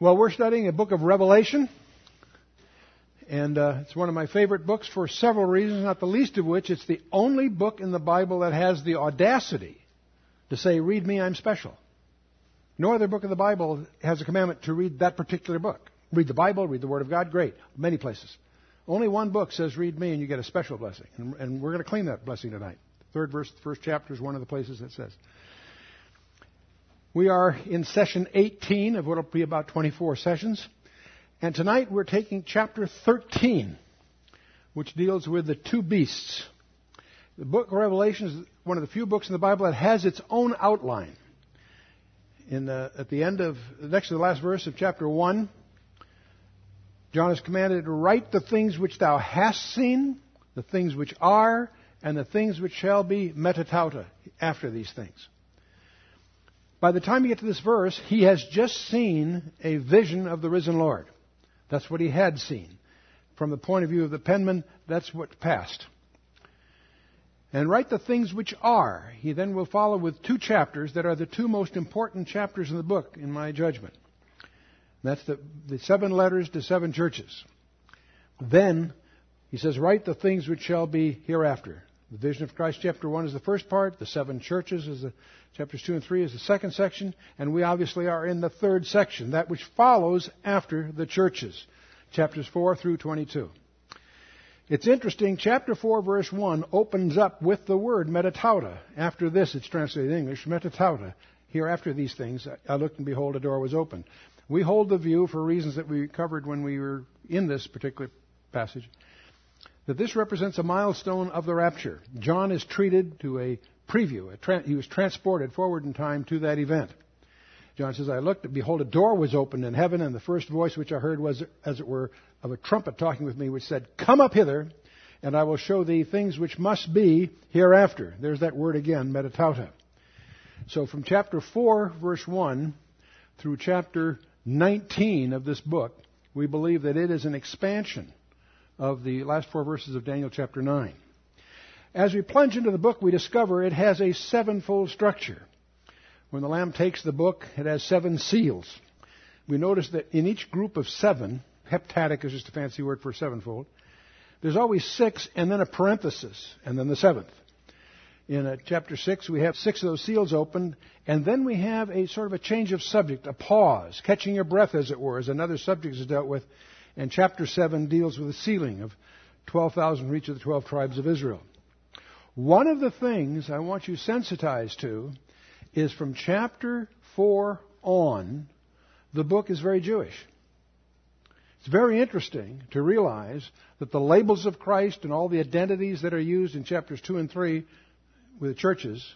Well, we're studying a book of Revelation, and uh, it's one of my favorite books for several reasons, not the least of which it's the only book in the Bible that has the audacity to say, Read me, I'm special. No other book of the Bible has a commandment to read that particular book. Read the Bible, read the Word of God, great. Many places. Only one book says, Read me, and you get a special blessing. And, and we're going to claim that blessing tonight. Third verse, first chapter is one of the places that says. We are in session 18 of what will be about 24 sessions. And tonight we're taking chapter 13, which deals with the two beasts. The book of Revelation is one of the few books in the Bible that has its own outline. In the, at the end of, next to the last verse of chapter 1, John is commanded to write the things which thou hast seen, the things which are, and the things which shall be metatauta after these things. By the time you get to this verse, he has just seen a vision of the risen Lord. That's what he had seen. From the point of view of the penman, that's what passed. And write the things which are. He then will follow with two chapters that are the two most important chapters in the book, in my judgment. That's the, the seven letters to seven churches. Then, he says, write the things which shall be hereafter. The vision of Christ, chapter 1, is the first part. The seven churches is the Chapters 2 and 3 is the second section, and we obviously are in the third section, that which follows after the churches, chapters 4 through 22. It's interesting, chapter 4, verse 1 opens up with the word metatauta. After this, it's translated in English, metatauta. Here, after these things, I looked and behold, a door was opened. We hold the view, for reasons that we covered when we were in this particular passage, that this represents a milestone of the rapture. John is treated to a preview. he was transported forward in time to that event. John says, I looked, and behold, a door was opened in heaven, and the first voice which I heard was, as it were, of a trumpet talking with me, which said, Come up hither, and I will show thee things which must be hereafter. There's that word again, metatauta. So from chapter 4, verse 1, through chapter 19 of this book, we believe that it is an expansion of the last four verses of Daniel chapter 9. As we plunge into the book, we discover it has a sevenfold structure. When the Lamb takes the book, it has seven seals. We notice that in each group of seven, heptadic is just a fancy word for sevenfold, there's always six and then a parenthesis, and then the seventh. In uh, chapter 6, we have six of those seals opened, and then we have a sort of a change of subject, a pause, catching your breath, as it were, as another subject is dealt with. And chapter 7 deals with the sealing of 12,000 for each of the 12 tribes of Israel. One of the things I want you sensitized to is from chapter 4 on, the book is very Jewish. It's very interesting to realize that the labels of Christ and all the identities that are used in chapters 2 and 3 with the churches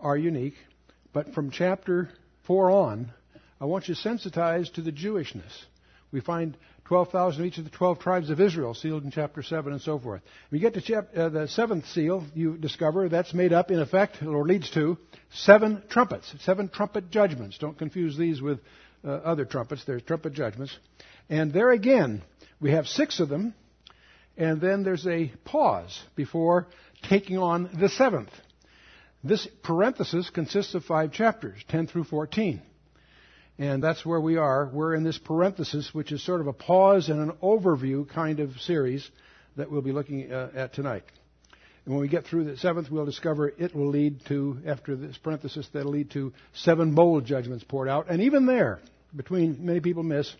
are unique. But from chapter 4 on, I want you sensitized to the Jewishness. We find 12,000 of each of the 12 tribes of Israel, sealed in chapter 7 and so forth. When you get to chap- uh, the seventh seal, you discover that's made up, in effect, or leads to, seven trumpets, seven trumpet judgments. Don't confuse these with uh, other trumpets. There's trumpet judgments. And there again, we have six of them, and then there's a pause before taking on the seventh. This parenthesis consists of five chapters, 10 through 14. And that's where we are. We're in this parenthesis, which is sort of a pause and an overview kind of series that we'll be looking uh, at tonight. And when we get through the seventh, we'll discover it will lead to, after this parenthesis, that'll lead to seven bold judgments poured out. And even there, between, many people miss,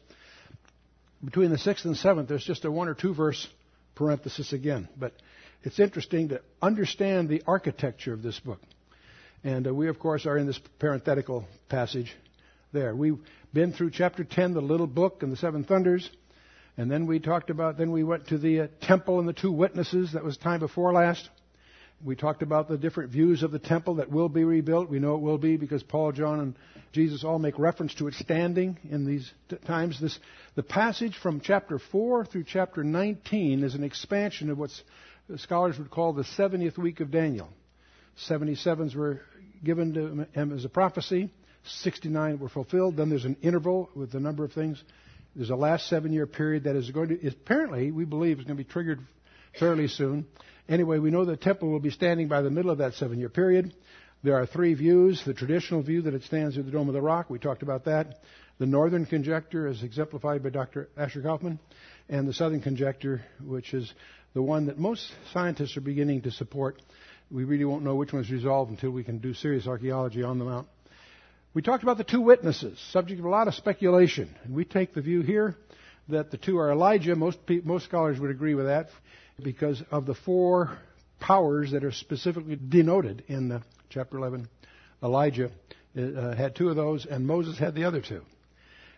between the sixth and seventh, there's just a one or two verse parenthesis again. But it's interesting to understand the architecture of this book. And uh, we, of course, are in this parenthetical passage there. We've been through chapter 10, the little book and the seven thunders. And then we talked about, then we went to the uh, temple and the two witnesses. That was time before last. We talked about the different views of the temple that will be rebuilt. We know it will be because Paul, John, and Jesus all make reference to it standing in these t- times. This, the passage from chapter 4 through chapter 19 is an expansion of what scholars would call the 70th week of Daniel. 77s were given to him as a prophecy. 69 were fulfilled. Then there's an interval with a number of things. There's a last seven year period that is going to, apparently, we believe, is going to be triggered fairly soon. Anyway, we know the temple will be standing by the middle of that seven year period. There are three views. The traditional view that it stands at the Dome of the Rock, we talked about that. the northern conjecture, as exemplified by Dr. Asher Kaufman, and the southern conjecture, which is the one that most scientists are beginning to support. We really won't know which one's resolved until we can do serious archaeology on the mount. We talked about the two witnesses, subject of a lot of speculation. And we take the view here that the two are Elijah. Most, most scholars would agree with that because of the four powers that are specifically denoted in uh, chapter 11. Elijah uh, had two of those, and Moses had the other two.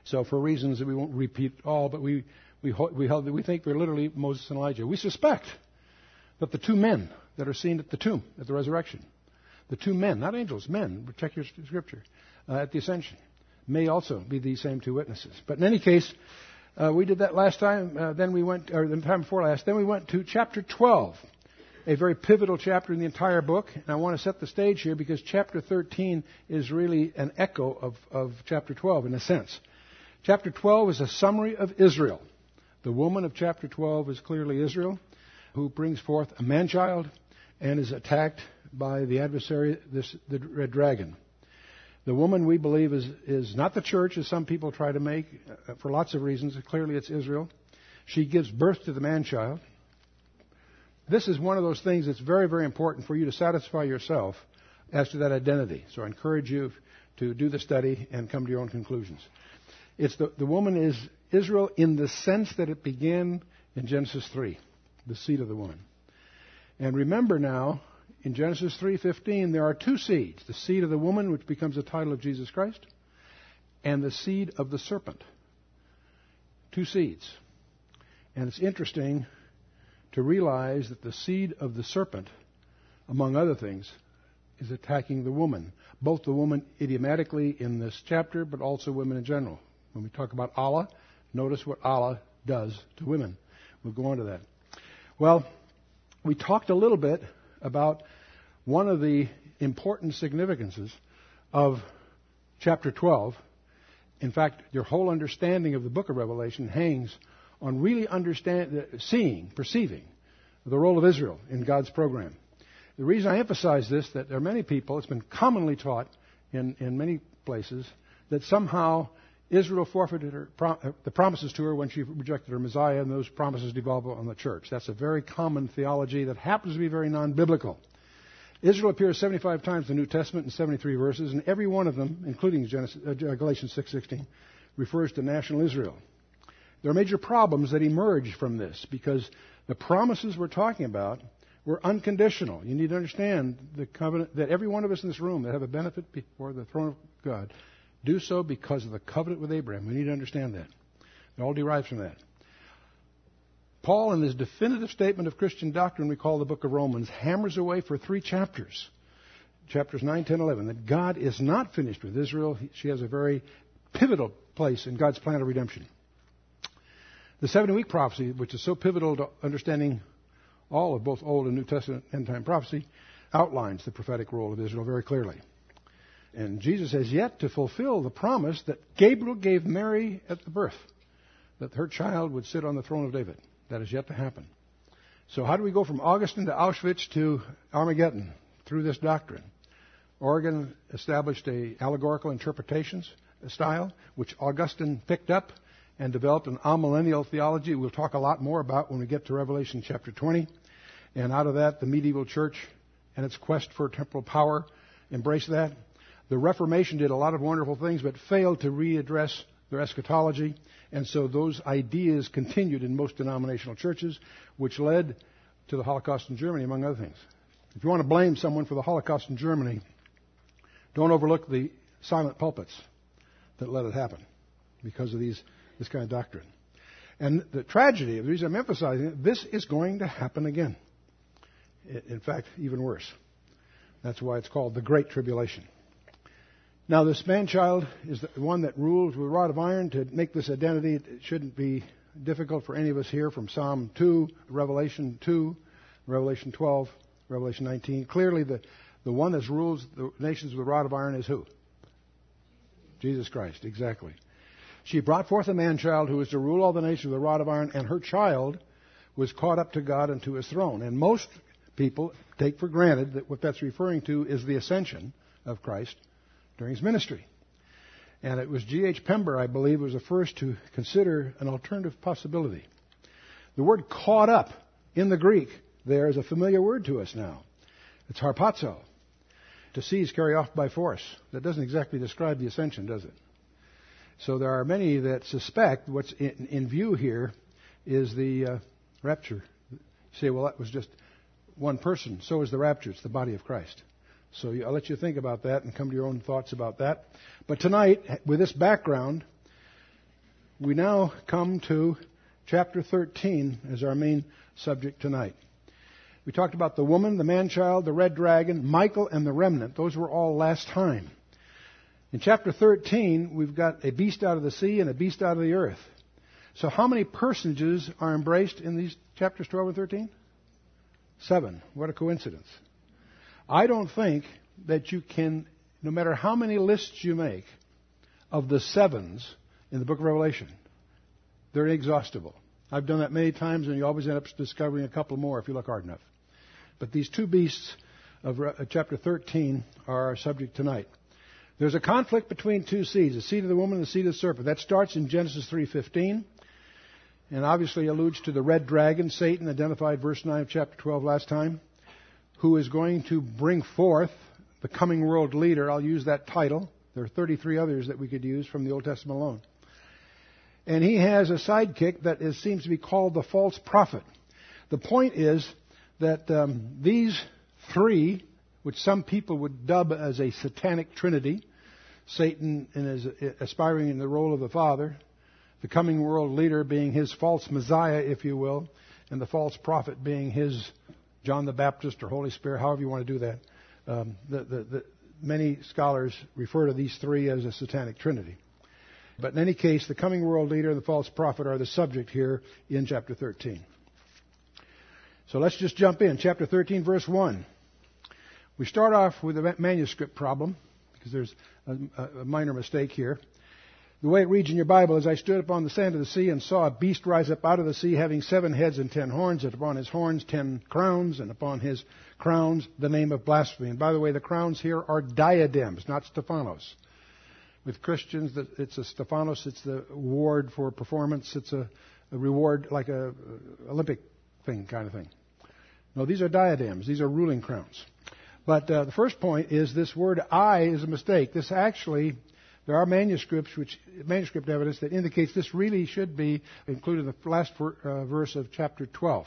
So, for reasons that we won't repeat all, but we, we, we, held, we think they're literally Moses and Elijah. We suspect that the two men that are seen at the tomb at the resurrection, the two men, not angels, men, check your scripture, uh, at the ascension, may also be these same two witnesses. But in any case, uh, we did that last time. Uh, then we went, or the time before last. Then we went to chapter 12, a very pivotal chapter in the entire book. And I want to set the stage here because chapter 13 is really an echo of, of chapter 12 in a sense. Chapter 12 is a summary of Israel. The woman of chapter 12 is clearly Israel, who brings forth a man child and is attacked by the adversary, this, the red dragon. The woman, we believe, is, is not the church, as some people try to make, uh, for lots of reasons. Clearly, it's Israel. She gives birth to the man child. This is one of those things that's very, very important for you to satisfy yourself as to that identity. So I encourage you to do the study and come to your own conclusions. It's the, the woman is Israel in the sense that it began in Genesis 3, the seed of the woman. And remember now, in Genesis 3:15 there are two seeds, the seed of the woman which becomes the title of Jesus Christ and the seed of the serpent. Two seeds. And it's interesting to realize that the seed of the serpent among other things is attacking the woman, both the woman idiomatically in this chapter but also women in general. When we talk about Allah, notice what Allah does to women. We'll go on to that. Well, we talked a little bit about one of the important significances of chapter 12. In fact, your whole understanding of the book of Revelation hangs on really understand, uh, seeing, perceiving the role of Israel in God's program. The reason I emphasize this, that there are many people, it's been commonly taught in, in many places, that somehow Israel forfeited her, the promises to her when she rejected her Messiah, and those promises devolved on the church. That's a very common theology that happens to be very non biblical. Israel appears 75 times in the New Testament in 73 verses, and every one of them, including Genesis, uh, Galatians 6:16, refers to national Israel. There are major problems that emerge from this because the promises we're talking about were unconditional. You need to understand the covenant that every one of us in this room that have a benefit before the throne of God do so because of the covenant with Abraham. We need to understand that. It all derives from that. Paul, in his definitive statement of Christian doctrine, we call the book of Romans, hammers away for three chapters. Chapters 9, 10, 11. That God is not finished with Israel. She has a very pivotal place in God's plan of redemption. The 70 week prophecy, which is so pivotal to understanding all of both Old and New Testament end time prophecy, outlines the prophetic role of Israel very clearly. And Jesus has yet to fulfill the promise that Gabriel gave Mary at the birth, that her child would sit on the throne of David. That is yet to happen. So how do we go from Augustine to Auschwitz to Armageddon through this doctrine? Origen established a allegorical interpretations style, which Augustine picked up and developed an amillennial theology. We'll talk a lot more about when we get to Revelation chapter 20. And out of that, the medieval church and its quest for temporal power embraced that. The Reformation did a lot of wonderful things, but failed to readdress their eschatology. And so those ideas continued in most denominational churches, which led to the Holocaust in Germany, among other things. If you want to blame someone for the Holocaust in Germany, don't overlook the silent pulpits that let it happen because of these, this kind of doctrine. And the tragedy, of the reason I'm emphasizing it, this is going to happen again. In fact, even worse. That's why it's called the Great Tribulation. Now, this man child is the one that rules with a rod of iron to make this identity. It shouldn't be difficult for any of us here from Psalm 2, Revelation 2, Revelation 12, Revelation 19. Clearly, the, the one that rules the nations with a rod of iron is who? Jesus Christ, exactly. She brought forth a man child who was to rule all the nations with a rod of iron, and her child was caught up to God and to his throne. And most people take for granted that what that's referring to is the ascension of Christ during his ministry. And it was G.H. Pember, I believe, was the first to consider an alternative possibility. The word caught up in the Greek there is a familiar word to us now. It's harpazo. To seize, carry off by force. That doesn't exactly describe the ascension, does it? So there are many that suspect what's in, in view here is the uh, rapture. You say, well, that was just one person. So is the rapture. It's the body of Christ. So I'll let you think about that and come to your own thoughts about that. But tonight, with this background, we now come to chapter 13 as our main subject tonight. We talked about the woman, the man child, the red dragon, Michael, and the remnant. Those were all last time. In chapter 13, we've got a beast out of the sea and a beast out of the earth. So how many personages are embraced in these chapters 12 and 13? Seven. What a coincidence. I don't think that you can, no matter how many lists you make of the sevens in the book of Revelation, they're inexhaustible. I've done that many times, and you always end up discovering a couple more if you look hard enough. But these two beasts of uh, chapter 13 are our subject tonight. There's a conflict between two seeds, the seed of the woman and the seed of the serpent. That starts in Genesis 3:15 and obviously alludes to the red dragon, Satan, identified verse 9 of chapter 12 last time, who is going to bring forth the coming world leader. I'll use that title. There are 33 others that we could use from the Old Testament alone. And he has a sidekick that is, seems to be called the false prophet. The point is that um, these three, which some people would dub as a satanic trinity, Satan is aspiring in the role of the Father, the coming world leader being his false Messiah, if you will, and the false prophet being his John the Baptist or Holy Spirit, however you want to do that. Um, the, the, the, many scholars refer to these three as a satanic trinity. But in any case, the coming world leader and the false prophet are the subject here in chapter 13. So let's just jump in. Chapter 13, verse 1. We start off with a manuscript problem because there's a, a minor mistake here. The way it reads in your Bible is I stood upon the sand of the sea and saw a beast rise up out of the sea having seven heads and ten horns, and upon his horns ten crowns, and upon his crowns the name of blasphemy. And by the way, the crowns here are diadems, not Stephanos. With Christians, it's a Stephanos, it's the award for performance, it's a, a reward like a, Olympic thing kind of thing. No, these are diadems, these are ruling crowns. But uh, the first point is this word I is a mistake. This actually there are manuscripts, which manuscript evidence that indicates this really should be included in the last uh, verse of chapter 12.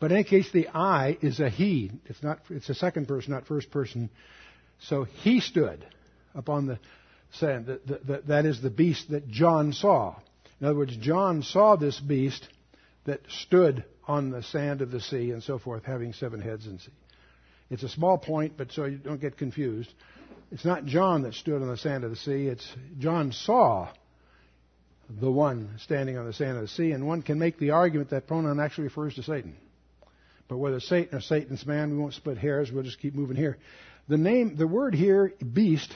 But in any case, the I is a he. It's not. It's a second person, not first person. So he stood upon the sand. That, that, that is the beast that John saw. In other words, John saw this beast that stood on the sand of the sea and so forth, having seven heads and sea. It's a small point, but so you don't get confused. It's not John that stood on the sand of the sea. It's John saw the one standing on the sand of the sea, and one can make the argument that pronoun actually refers to Satan. But whether Satan or Satan's man, we won't split hairs. We'll just keep moving here. The name, the word here, beast,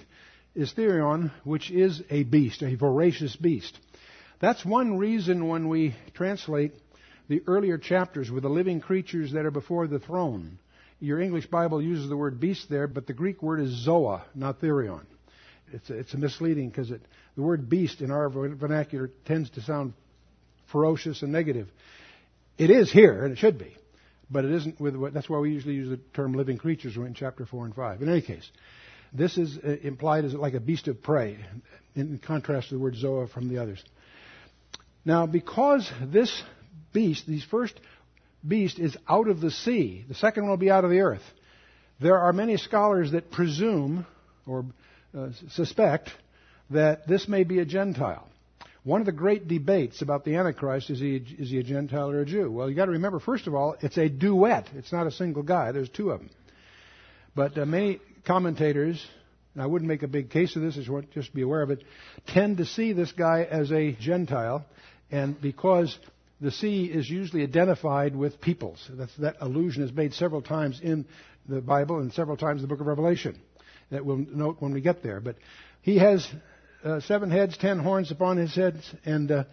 is therion, which is a beast, a voracious beast. That's one reason when we translate the earlier chapters with the living creatures that are before the throne your English Bible uses the word beast there, but the Greek word is zoa, not therion. It's it's misleading because the word beast in our vernacular tends to sound ferocious and negative. It is here, and it should be, but it isn't with. That's why we usually use the term living creatures in chapter four and five. In any case, this is uh, implied as like a beast of prey, in contrast to the word zoa from the others. Now, because this beast, these first beast is out of the sea. The second one will be out of the earth. There are many scholars that presume or uh, suspect that this may be a Gentile. One of the great debates about the Antichrist is he, is he a Gentile or a Jew? Well, you've got to remember, first of all, it's a duet. It's not a single guy. There's two of them. But uh, many commentators, and I wouldn't make a big case of this, just be aware of it, tend to see this guy as a Gentile. And because the sea is usually identified with peoples. That's, that allusion is made several times in the Bible and several times in the book of Revelation that we'll note when we get there. But he has uh, seven heads, ten horns upon his heads, and uh,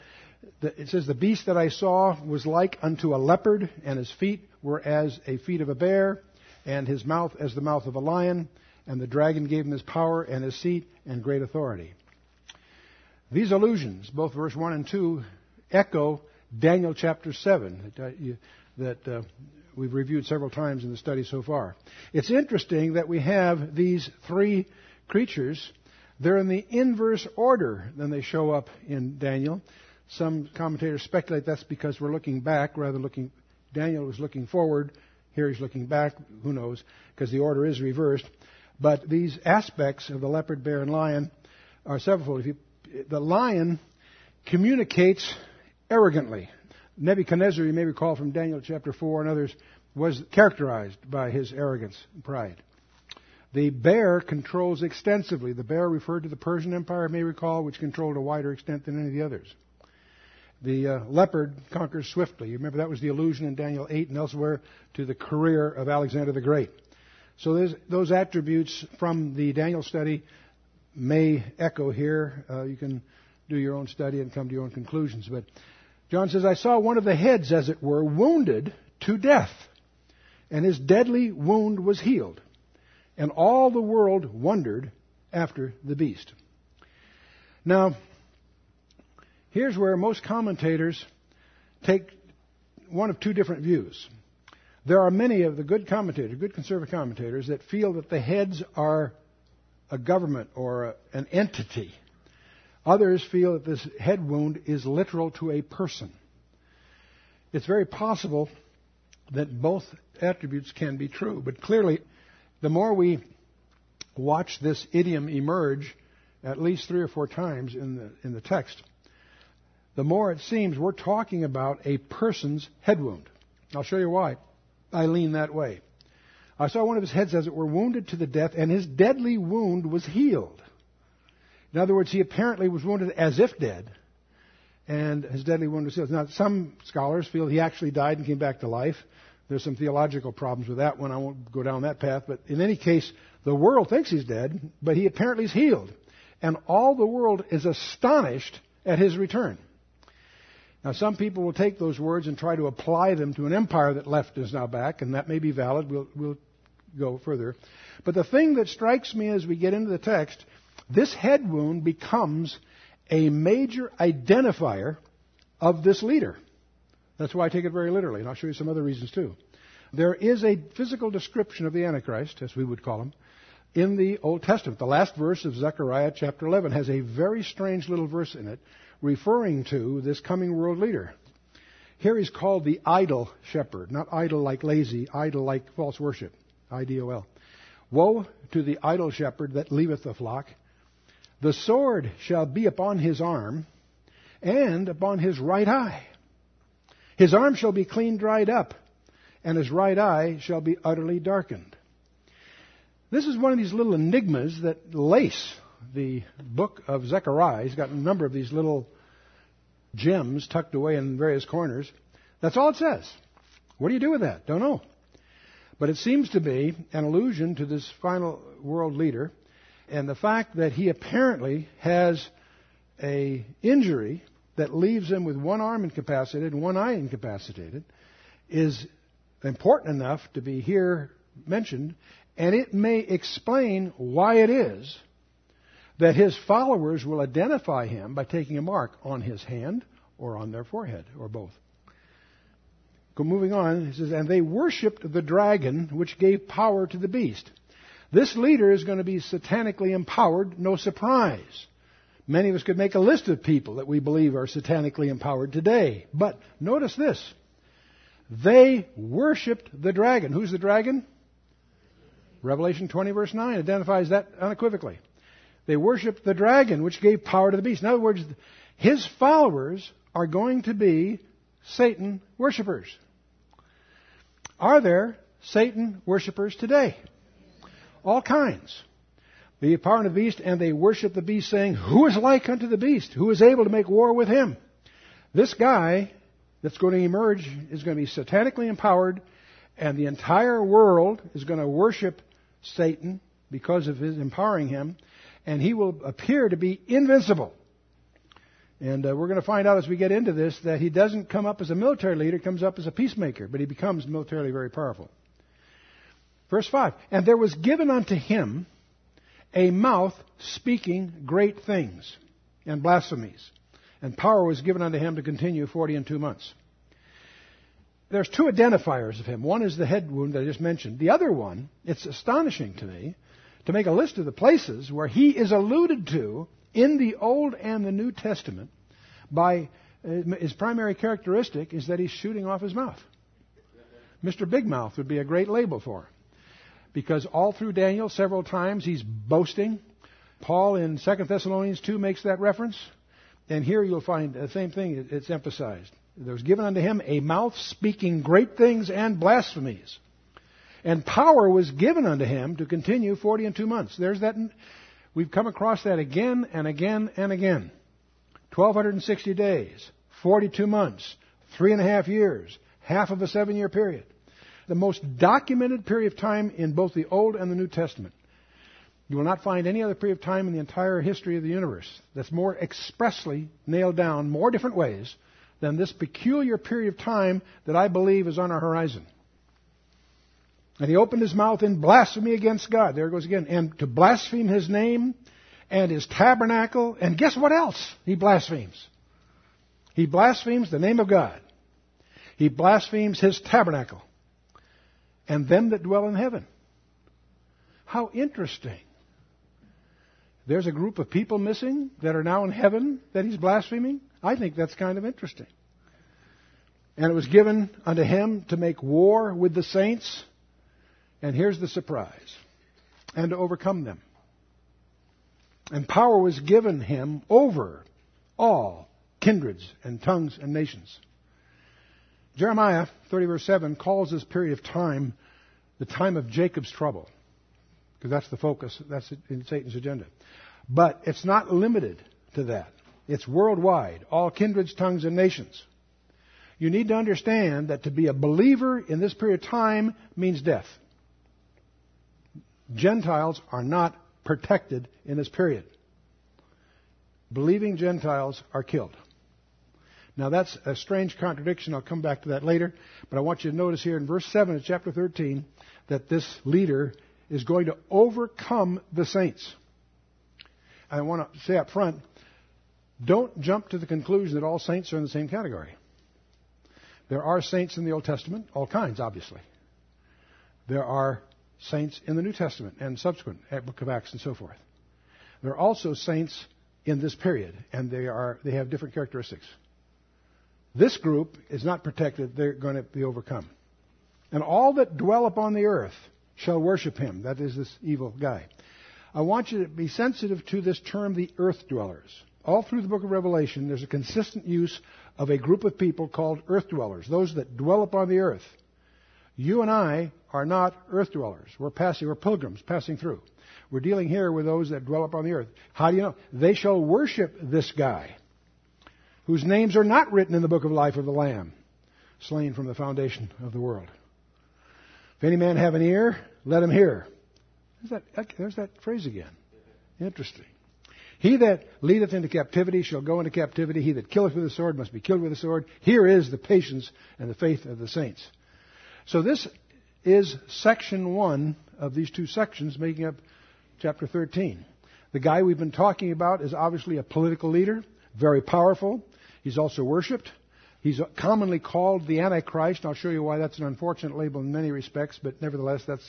the, it says, The beast that I saw was like unto a leopard, and his feet were as a feet of a bear, and his mouth as the mouth of a lion, and the dragon gave him his power and his seat and great authority. These allusions, both verse 1 and 2, echo Daniel chapter 7 that, uh, you, that uh, we've reviewed several times in the study so far. It's interesting that we have these three creatures. They're in the inverse order than they show up in Daniel. Some commentators speculate that's because we're looking back rather than looking. Daniel was looking forward. Here he's looking back. Who knows? Because the order is reversed. But these aspects of the leopard, bear, and lion are severalfold. You, the lion communicates arrogantly. Nebuchadnezzar, you may recall from Daniel chapter 4 and others, was characterized by his arrogance and pride. The bear controls extensively. The bear referred to the Persian Empire, may recall, which controlled a wider extent than any of the others. The uh, leopard conquers swiftly. You remember that was the allusion in Daniel 8 and elsewhere to the career of Alexander the Great. So those attributes from the Daniel study may echo here. Uh, you can do your own study and come to your own conclusions. But John says, I saw one of the heads, as it were, wounded to death, and his deadly wound was healed. And all the world wondered after the beast. Now, Here's where most commentators take one of two different views. There are many of the good commentators, good conservative commentators, that feel that the heads are a government or a, an entity. Others feel that this head wound is literal to a person. It's very possible that both attributes can be true, but clearly, the more we watch this idiom emerge, at least three or four times in the, in the text, the more it seems we're talking about a person's head wound. I'll show you why I lean that way. I saw one of his heads, as it were, wounded to the death, and his deadly wound was healed. In other words, he apparently was wounded as if dead, and his deadly wound was healed. Now, some scholars feel he actually died and came back to life. There's some theological problems with that one. I won't go down that path. But in any case, the world thinks he's dead, but he apparently is healed. And all the world is astonished at his return. Now, some people will take those words and try to apply them to an empire that left is now back, and that may be valid. We'll, we'll go further. But the thing that strikes me as we get into the text, this head wound becomes a major identifier of this leader. That's why I take it very literally, and I'll show you some other reasons too. There is a physical description of the Antichrist, as we would call him, in the Old Testament. The last verse of Zechariah chapter 11 has a very strange little verse in it referring to this coming world leader. Here he's called the idol shepherd, not idle like lazy, idol like false worship, I D O L. Woe to the idol shepherd that leaveth the flock. The sword shall be upon his arm and upon his right eye. His arm shall be clean dried up, and his right eye shall be utterly darkened. This is one of these little enigmas that lace the book of Zechariah. He's got a number of these little gems tucked away in various corners. That's all it says. What do you do with that? Don't know. But it seems to be an allusion to this final world leader and the fact that he apparently has a injury that leaves him with one arm incapacitated and one eye incapacitated is important enough to be here mentioned and it may explain why it is that his followers will identify him by taking a mark on his hand or on their forehead, or both. Moving on, he says, and they worshipped the dragon which gave power to the beast. This leader is going to be satanically empowered, no surprise. Many of us could make a list of people that we believe are satanically empowered today. But notice this. They worshipped the dragon. Who's the dragon? Revelation 20 verse 9 identifies that unequivocally. They worshiped the dragon, which gave power to the beast. In other words, his followers are going to be Satan worshippers. Are there Satan worshippers today? All kinds. The power of the beast, and they worship the beast, saying, Who is like unto the beast? Who is able to make war with him? This guy that's going to emerge is going to be satanically empowered, and the entire world is going to worship Satan because of his empowering him and he will appear to be invincible. And uh, we're going to find out as we get into this that he doesn't come up as a military leader, comes up as a peacemaker, but he becomes militarily very powerful. Verse 5 And there was given unto him a mouth speaking great things. and blasphemies. And power was given unto him to continue forty and two months. There's two identifiers of him. One is the head wound that I just mentioned. The other one, it's astonishing to me to make a list of the places where he is alluded to in the Old and the New Testament by uh, his primary characteristic is that he's shooting off his mouth. Mr. Big Mouth would be a great label for him. Because all through Daniel, several times he's boasting. Paul in 2 Thessalonians 2 makes that reference. And here you'll find the same thing, it's emphasized. There was given unto him a mouth speaking great things and blasphemies. And power was given unto him to continue forty and two months. There's that. We've come across that again and again and again. 1,260 days, 42 months, three and a half years, half of a seven year period. The most documented period of time in both the Old and the New Testament. You will not find any other period of time in the entire history of the universe that's more expressly nailed down, more different ways, than this peculiar period of time that I believe is on our horizon. And he opened his mouth in blasphemy against God. There it goes again. And to blaspheme his name and his tabernacle. And guess what else he blasphemes? He blasphemes the name of God. He blasphemes his tabernacle and them that dwell in heaven. How interesting. There's a group of people missing that are now in heaven that he's blaspheming. I think that's kind of interesting. And it was given unto him to make war with the saints. And here's the surprise. And to overcome them. And power was given him over all kindreds and tongues and nations. Jeremiah 30 verse 7 calls this period of time the time of Jacob's trouble. Because that's the focus, that's in Satan's agenda. But it's not limited to that. It's worldwide, all kindreds, tongues, and nations. You need to understand that to be a believer in this period of time means death. Gentiles are not protected in this period. Believing Gentiles are killed. Now that's a strange contradiction. I'll come back to that later. But I want you to notice here in verse 7 of chapter 13 that this leader is going to overcome the saints. I want to say up front, don't jump to the conclusion that all saints are in the same category. There are saints in the Old Testament, all kinds, obviously. There are saints in the New Testament and subsequent, at Book of Acts and so forth. There are also saints in this period, and they are they have different characteristics. This group is not protected, they're going to be overcome. And all that dwell upon the earth shall worship him. That is this evil guy. I want you to be sensitive to this term, the earth dwellers. All through the book of Revelation, there's a consistent use of a group of people called earth dwellers, those that dwell upon the earth. You and I are not earth dwellers. We're passing, we're pilgrims passing through. We're dealing here with those that dwell upon the earth. How do you know? They shall worship this guy, whose names are not written in the book of life of the Lamb, slain from the foundation of the world. If any man have an ear, let him hear. There's that, there's that phrase again. Interesting. He that leadeth into captivity shall go into captivity. He that killeth with the sword must be killed with the sword. Here is the patience and the faith of the saints. So this is section one of these two sections making up chapter 13. The guy we've been talking about is obviously a political leader, very powerful. He's also worshipped. He's commonly called the Antichrist. I'll show you why that's an unfortunate label in many respects, but nevertheless, that's,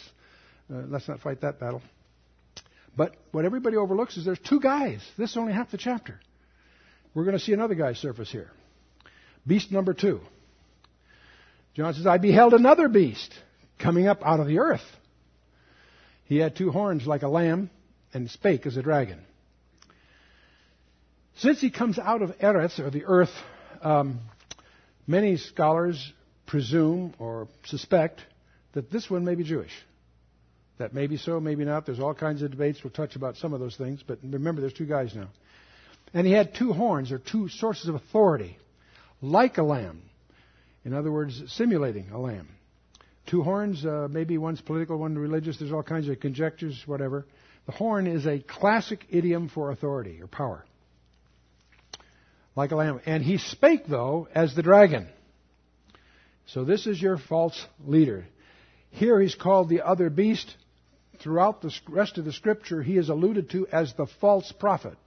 uh, let's not fight that battle. But what everybody overlooks is there's two guys. This is only half the chapter. We're going to see another guy surface here. Beast number two. John says, I beheld another beast coming up out of the earth. He had two horns like a lamb and spake as a dragon. Since he comes out of Eretz, or the earth, um, many scholars presume or suspect that this one may be Jewish. That may be so, maybe not. There's all kinds of debates. We'll touch about some of those things. But remember, there's two guys now. And he had two horns, or two sources of authority, like a lamb. In other words, simulating a lamb. Two horns, uh, maybe one's political, one religious. There's all kinds of conjectures, whatever. The horn is a classic idiom for authority or power. Like a lamb. And he spake, though, as the dragon. So this is your false leader. Here he's called the other beast. Throughout the rest of the scripture, he is alluded to as the false prophet.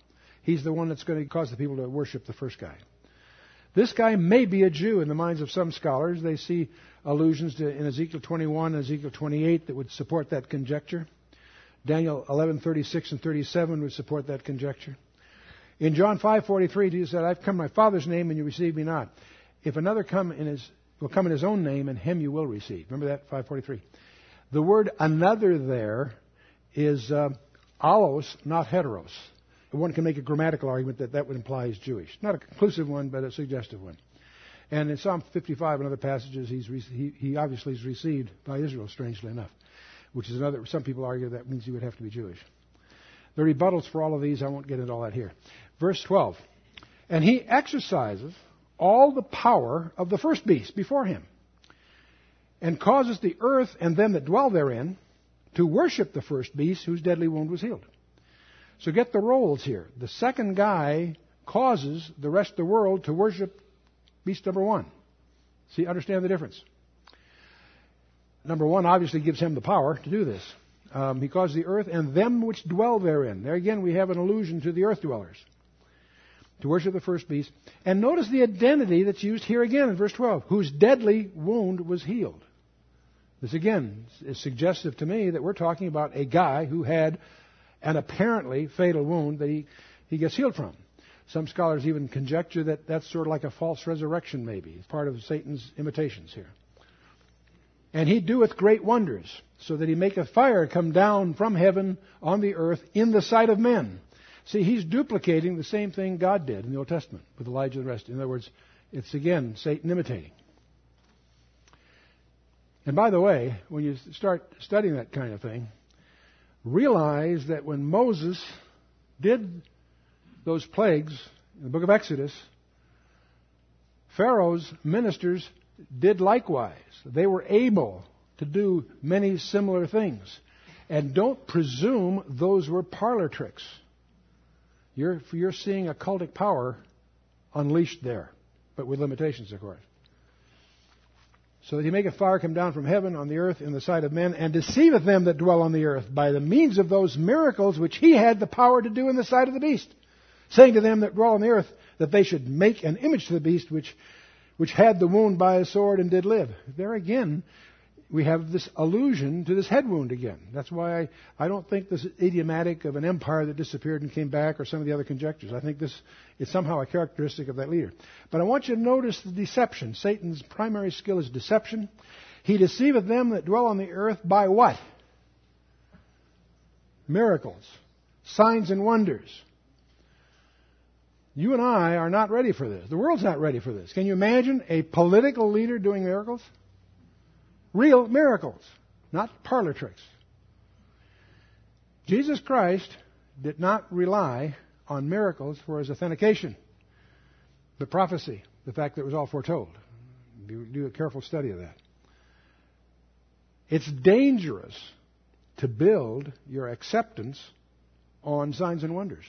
He's the one that's going to cause the people to worship the first guy. This guy may be a Jew in the minds of some scholars. They see allusions to, in Ezekiel 21 and Ezekiel 28 that would support that conjecture. Daniel 11:36 and 37 would support that conjecture. In John 5:43, Jesus said, "I've come in my Father's name, and you receive me not. If another come in his will come in his own name, and him you will receive." Remember that 5:43. The word "another" there is uh, allos, not heteros. One can make a grammatical argument that that would imply he's Jewish. Not a conclusive one, but a suggestive one. And in Psalm 55 and other passages, he's, he, he obviously is received by Israel, strangely enough, which is another, some people argue that means he would have to be Jewish. The rebuttals for all of these, I won't get into all that here. Verse 12. And he exercises all the power of the first beast before him, and causes the earth and them that dwell therein to worship the first beast whose deadly wound was healed. So get the roles here. The second guy causes the rest of the world to worship beast number one. See, understand the difference. Number one obviously gives him the power to do this. Um, he caused the earth and them which dwell therein. There again, we have an allusion to the earth dwellers. To worship the first beast. And notice the identity that's used here again in verse 12. Whose deadly wound was healed. This again is suggestive to me that we're talking about a guy who had an apparently fatal wound that he, he gets healed from. Some scholars even conjecture that that's sort of like a false resurrection, maybe. Part of Satan's imitations here. And he doeth great wonders, so that he maketh fire come down from heaven on the earth in the sight of men. See, he's duplicating the same thing God did in the Old Testament with Elijah and the rest. In other words, it's again Satan imitating. And by the way, when you start studying that kind of thing, realize that when Moses did those plagues in the book of Exodus, Pharaoh's ministers did likewise. They were able to do many similar things. And don't presume those were parlor tricks. You're, you're seeing occultic power unleashed there, but with limitations, of course. So that he maketh fire come down from heaven on the earth in the sight of men, and deceiveth them that dwell on the earth by the means of those miracles which he had the power to do in the sight of the beast, saying to them that dwell on the earth that they should make an image to the beast which, which had the wound by a sword and did live. There again, we have this allusion to this head wound again. That's why I, I don't think this is idiomatic of an empire that disappeared and came back or some of the other conjectures. I think this is somehow a characteristic of that leader. But I want you to notice the deception. Satan's primary skill is deception. He deceiveth them that dwell on the earth by what? Miracles, signs and wonders. You and I are not ready for this. The world's not ready for this. Can you imagine a political leader doing miracles? Real miracles, not parlor tricks. Jesus Christ did not rely on miracles for his authentication, the prophecy, the fact that it was all foretold. Do a careful study of that. It's dangerous to build your acceptance on signs and wonders.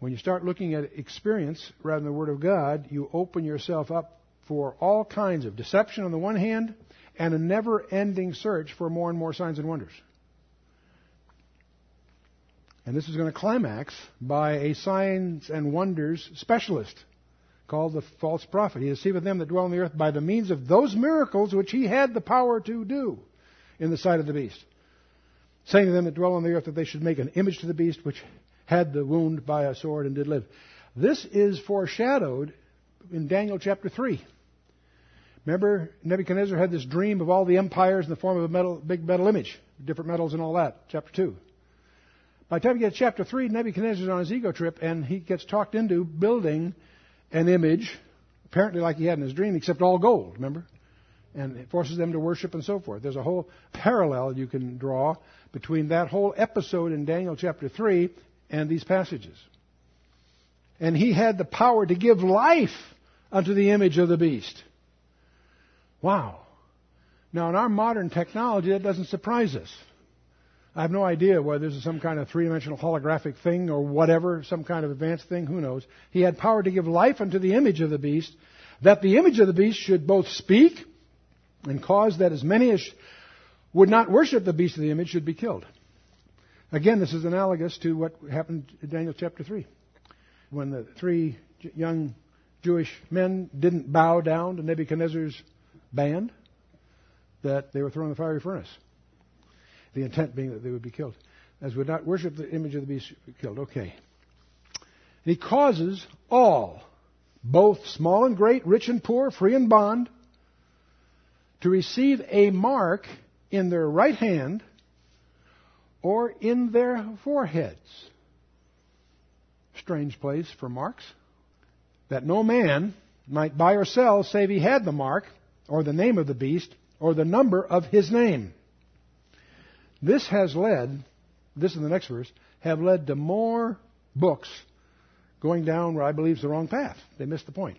When you start looking at experience rather than the Word of God, you open yourself up for all kinds of deception on the one hand and a never ending search for more and more signs and wonders. And this is going to climax by a signs and wonders specialist called the false prophet. He deceiveth them that dwell on the earth by the means of those miracles which he had the power to do in the sight of the beast. Saying to them that dwell on the earth that they should make an image to the beast which had the wound by a sword and did live. This is foreshadowed in Daniel chapter 3. Remember, Nebuchadnezzar had this dream of all the empires in the form of a metal, big metal image, different metals and all that. Chapter 2. By the time you get to chapter 3, Nebuchadnezzar's on his ego trip and he gets talked into building an image, apparently like he had in his dream, except all gold, remember? And it forces them to worship and so forth. There's a whole parallel you can draw between that whole episode in Daniel chapter 3 and these passages. And he had the power to give life unto the image of the beast. Wow. Now, in our modern technology, that doesn't surprise us. I have no idea whether this is some kind of three dimensional holographic thing or whatever, some kind of advanced thing, who knows. He had power to give life unto the image of the beast, that the image of the beast should both speak and cause that as many as would not worship the beast of the image should be killed. Again, this is analogous to what happened in Daniel chapter 3 when the three young Jewish men didn't bow down to Nebuchadnezzar's band, that they were thrown in the fiery furnace. The intent being that they would be killed. As would not worship the image of the beast, killed. Okay. And he causes all, both small and great, rich and poor, free and bond, to receive a mark in their right hand or in their foreheads. Strange place for marks. That no man might buy or sell save he had the mark, or the name of the beast, or the number of his name. This has led, this in the next verse, have led to more books going down where I believe is the wrong path. They missed the point.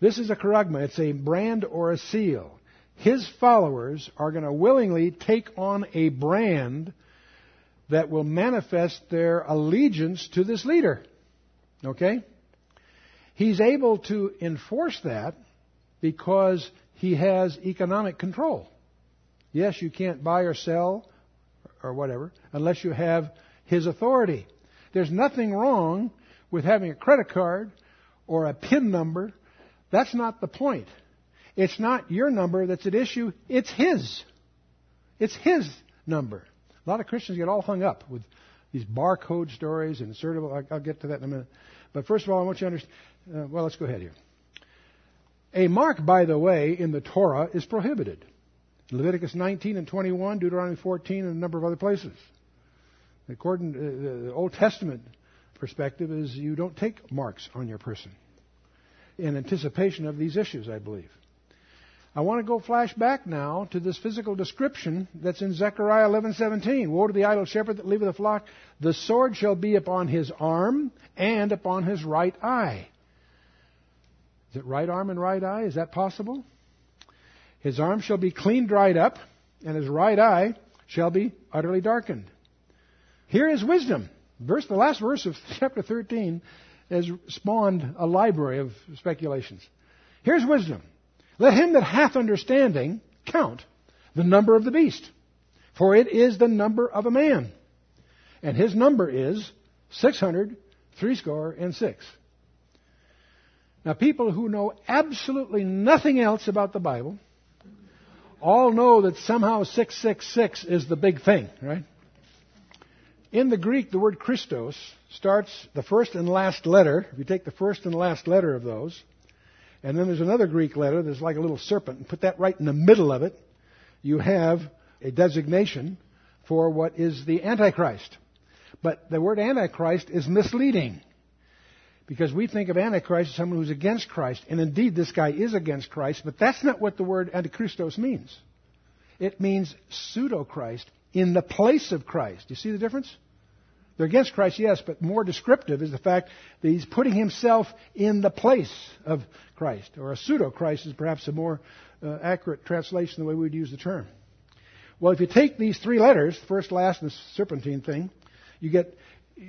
This is a charagma. It's a brand or a seal. His followers are going to willingly take on a brand that will manifest their allegiance to this leader. Okay? He's able to enforce that because he has economic control. Yes, you can't buy or sell or whatever unless you have his authority. There's nothing wrong with having a credit card or a PIN number. That's not the point. It's not your number that's at issue, it's his. It's his number. A lot of Christians get all hung up with these barcode stories and insertable. I'll get to that in a minute. But first of all, I want you to understand. Uh, well, let's go ahead here. A mark, by the way, in the Torah is prohibited. Leviticus 19 and 21, Deuteronomy 14, and a number of other places. According uh, to the Old Testament perspective, is you don't take marks on your person in anticipation of these issues, I believe. I want to go flash back now to this physical description that's in Zechariah 11:17. Woe to the idle shepherd that leaveth the flock! The sword shall be upon his arm and upon his right eye. Is it right arm and right eye? Is that possible? His arm shall be clean dried up, and his right eye shall be utterly darkened. Here is wisdom. Verse, the last verse of chapter 13 has spawned a library of speculations. Here's wisdom. Let him that hath understanding count the number of the beast, for it is the number of a man. And his number is six hundred threescore and six. Now, people who know absolutely nothing else about the Bible all know that somehow 666 is the big thing, right? In the Greek, the word Christos starts the first and last letter. If you take the first and last letter of those, and then there's another Greek letter that's like a little serpent, and put that right in the middle of it, you have a designation for what is the Antichrist. But the word Antichrist is misleading. Because we think of Antichrist as someone who's against Christ. And indeed, this guy is against Christ, but that's not what the word Antichristos means. It means pseudo Christ in the place of Christ. You see the difference? They're against Christ, yes, but more descriptive is the fact that he's putting himself in the place of Christ. Or a pseudo Christ is perhaps a more uh, accurate translation the way we would use the term. Well, if you take these three letters, first, last, and the serpentine thing, you get,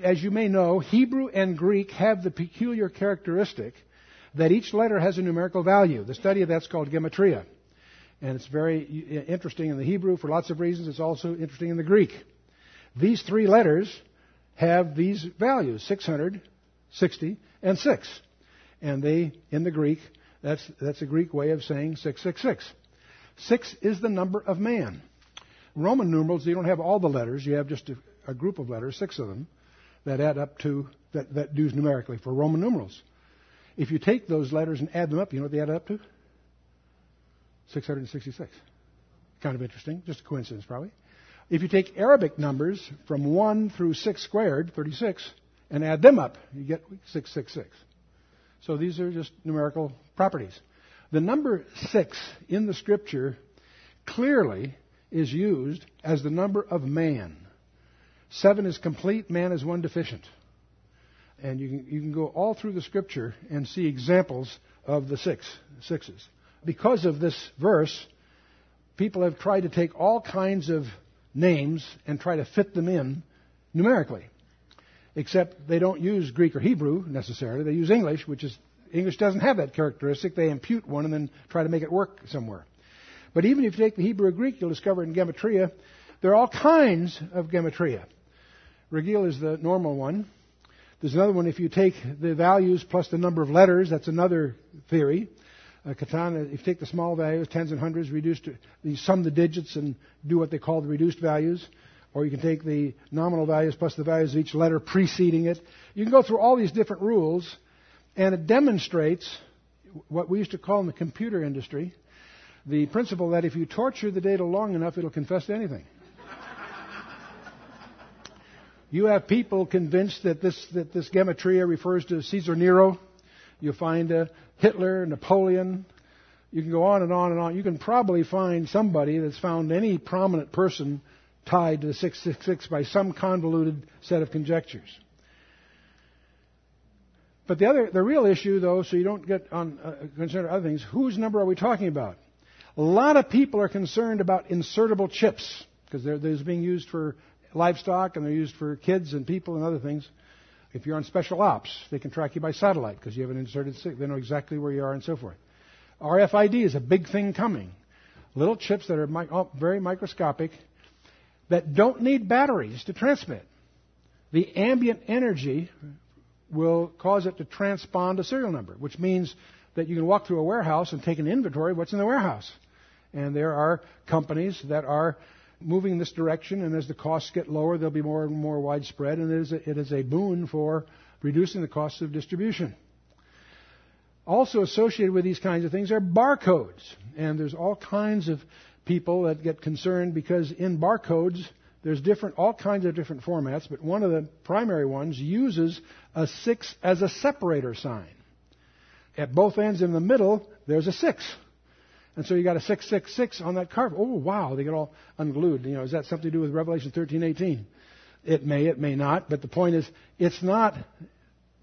as you may know, Hebrew and Greek have the peculiar characteristic that each letter has a numerical value. The study of that's called gematria. And it's very interesting in the Hebrew for lots of reasons. It's also interesting in the Greek. These three letters have these values 660 and 6. And they, in the Greek, that's, that's a Greek way of saying 666. 6 is the number of man. Roman numerals, you don't have all the letters, you have just a, a group of letters, six of them, that add up to, that, that do numerically for Roman numerals. If you take those letters and add them up, you know what they add up to? 666. Kind of interesting, just a coincidence probably. If you take Arabic numbers from 1 through 6 squared, 36, and add them up, you get 666. So these are just numerical properties. The number 6 in the scripture clearly is used as the number of man. 7 is complete, man is one deficient. And you can, you can go all through the scripture and see examples of the six, sixes. Because of this verse, people have tried to take all kinds of names and try to fit them in numerically. Except they don't use Greek or Hebrew necessarily. They use English, which is, English doesn't have that characteristic. They impute one and then try to make it work somewhere. But even if you take the Hebrew or Greek, you'll discover in Gematria, there are all kinds of Gematria. Regil is the normal one. There's another one, if you take the values plus the number of letters, that's another theory. Uh, katana, if you take the small values, tens and hundreds, reduce to, you sum the digits and do what they call the reduced values. Or you can take the nominal values plus the values of each letter preceding it. You can go through all these different rules, and it demonstrates what we used to call in the computer industry the principle that if you torture the data long enough, it'll confess to anything. You have people convinced that this, that this gematria refers to Caesar Nero. You'll find uh, Hitler, Napoleon. You can go on and on and on. You can probably find somebody that's found any prominent person tied to the 666 by some convoluted set of conjectures. But the other, the real issue, though, so you don't get on uh, concerned other things, whose number are we talking about? A lot of people are concerned about insertable chips because they're, they're being used for livestock and they're used for kids and people and other things. If you're on special ops, they can track you by satellite because you have an inserted stick. They know exactly where you are and so forth. RFID is a big thing coming. Little chips that are mi- oh, very microscopic that don't need batteries to transmit. The ambient energy will cause it to transpond a serial number, which means that you can walk through a warehouse and take an inventory of what's in the warehouse. And there are companies that are moving in this direction, and as the costs get lower, they'll be more and more widespread, and it is a, it is a boon for reducing the costs of distribution. Also associated with these kinds of things are barcodes, and there's all kinds of people that get concerned because in barcodes there's different all kinds of different formats, but one of the primary ones uses a six as a separator sign. At both ends in the middle, there's a six. And so you got a 666 on that card. Oh, wow, they get all unglued. You know, is that something to do with Revelation 13:18? It may, it may not, but the point is, it's not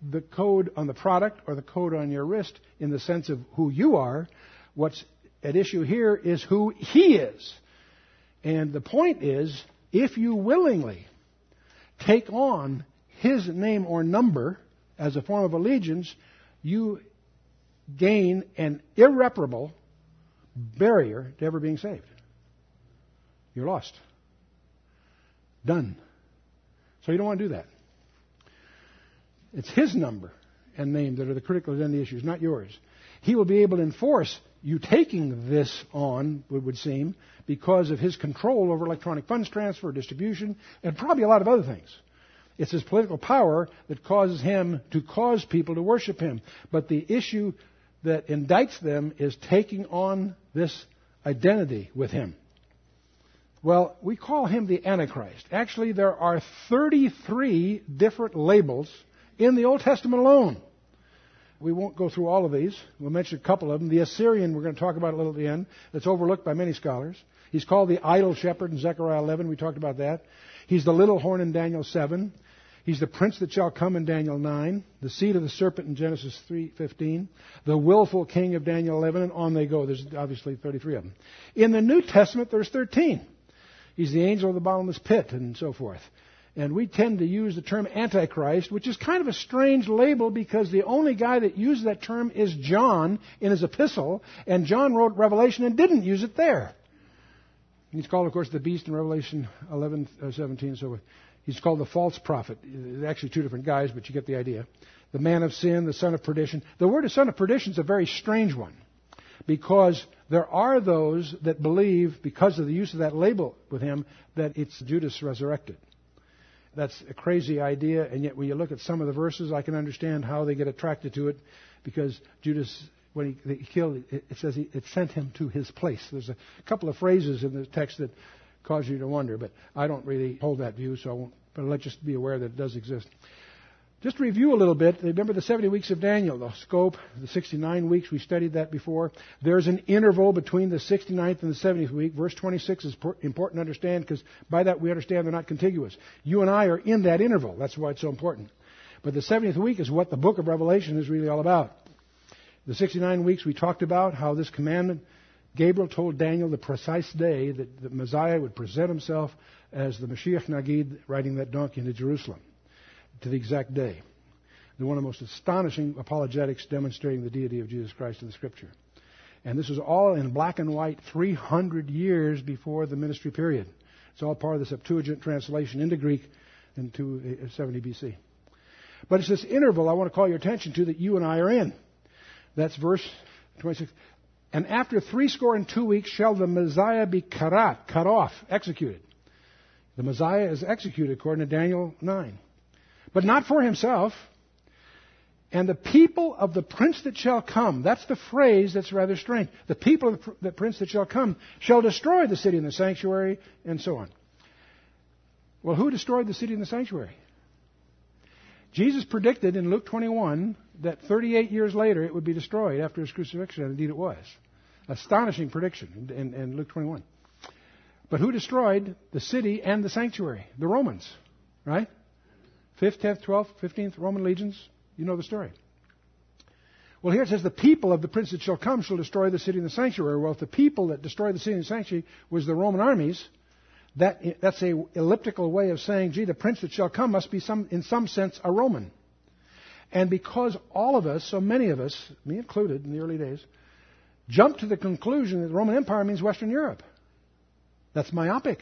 the code on the product or the code on your wrist in the sense of who you are. What's at issue here is who he is. And the point is, if you willingly take on his name or number as a form of allegiance, you gain an irreparable barrier to ever being saved. You're lost. Done. So you don't want to do that. It's his number and name that are the critical identity issues, not yours. He will be able to enforce you taking this on, it would seem, because of his control over electronic funds transfer, distribution, and probably a lot of other things. It's his political power that causes him to cause people to worship him. But the issue that indicts them is taking on this identity with him. Well, we call him the Antichrist. Actually, there are 33 different labels in the Old Testament alone. We won't go through all of these. We'll mention a couple of them. The Assyrian, we're going to talk about a little at the end, that's overlooked by many scholars. He's called the idle shepherd in Zechariah 11. We talked about that. He's the little horn in Daniel 7. He's the prince that shall come in Daniel 9, the seed of the serpent in Genesis 3:15, the willful king of Daniel 11, and on they go. There's obviously 33 of them. In the New Testament, there's 13. He's the angel of the bottomless pit and so forth. And we tend to use the term Antichrist, which is kind of a strange label because the only guy that used that term is John in his epistle, and John wrote Revelation and didn't use it there. He's called, of course, the beast in Revelation 11, uh, 17, so forth. He's called the false prophet. Actually, two different guys, but you get the idea. The man of sin, the son of perdition. The word of son of perdition is a very strange one because there are those that believe, because of the use of that label with him, that it's Judas resurrected. That's a crazy idea, and yet when you look at some of the verses, I can understand how they get attracted to it because Judas, when he, he killed, it, it says he, it sent him to his place. There's a couple of phrases in the text that cause you to wonder, but I don't really hold that view, so I won't. But let's just be aware that it does exist. Just review a little bit, remember the 70 weeks of Daniel, the scope, the 69 weeks, we studied that before. There's an interval between the 69th and the 70th week. Verse 26 is important to understand because by that we understand they're not contiguous. You and I are in that interval. That's why it's so important. But the 70th week is what the book of Revelation is really all about. The 69 weeks we talked about how this commandment Gabriel told Daniel the precise day that the Messiah would present himself as the Mashiach Nagid riding that donkey into Jerusalem to the exact day. They're one of the most astonishing apologetics demonstrating the deity of Jesus Christ in the Scripture. And this was all in black and white 300 years before the ministry period. It's all part of the Septuagint translation into Greek in 270 uh, BC. But it's this interval I want to call your attention to that you and I are in. That's verse 26. And after three score and two weeks shall the Messiah be karat, cut off, executed. The Messiah is executed according to Daniel 9. But not for himself. And the people of the prince that shall come, that's the phrase that's rather strange. The people of the prince that shall come shall destroy the city and the sanctuary, and so on. Well, who destroyed the city and the sanctuary? Jesus predicted in Luke 21 that 38 years later it would be destroyed after his crucifixion, and indeed it was. Astonishing prediction in, in, in Luke 21. But who destroyed the city and the sanctuary? The Romans, right? 5th, 10th, 12th, 15th Roman legions. You know the story. Well, here it says, the people of the prince that shall come shall destroy the city and the sanctuary. Well, if the people that destroyed the city and the sanctuary was the Roman armies, that, that's a elliptical way of saying, gee, the prince that shall come must be some, in some sense a Roman. And because all of us, so many of us, me included in the early days, jumped to the conclusion that the Roman Empire means Western Europe. That's myopic.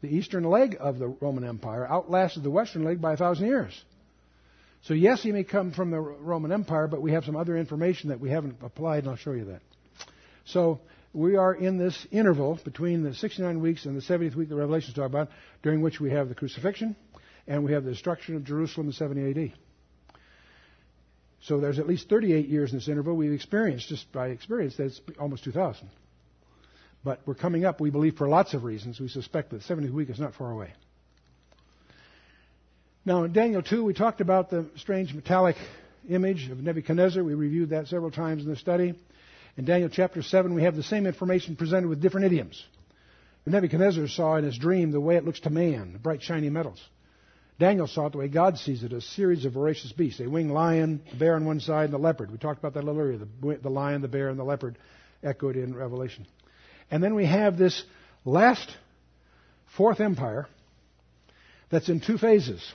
The eastern leg of the Roman Empire outlasted the western leg by a thousand years. So yes, he may come from the Roman Empire, but we have some other information that we haven't applied, and I'll show you that. So we are in this interval between the 69 weeks and the 70th week the Revelations talk about, during which we have the crucifixion and we have the destruction of Jerusalem in 70 AD. So there's at least 38 years in this interval. We've experienced, just by experience, that it's almost 2,000. But we're coming up, we believe, for lots of reasons. We suspect that the 70th week is not far away. Now, in Daniel 2, we talked about the strange metallic image of Nebuchadnezzar. We reviewed that several times in the study. In Daniel chapter 7, we have the same information presented with different idioms. Nebuchadnezzar saw in his dream the way it looks to man, the bright shiny metals. Daniel saw it the way God sees it, a series of voracious beasts, a winged lion, a bear on one side, and the leopard. We talked about that a little earlier, the, the lion, the bear, and the leopard echoed in Revelation. And then we have this last fourth empire that's in two phases.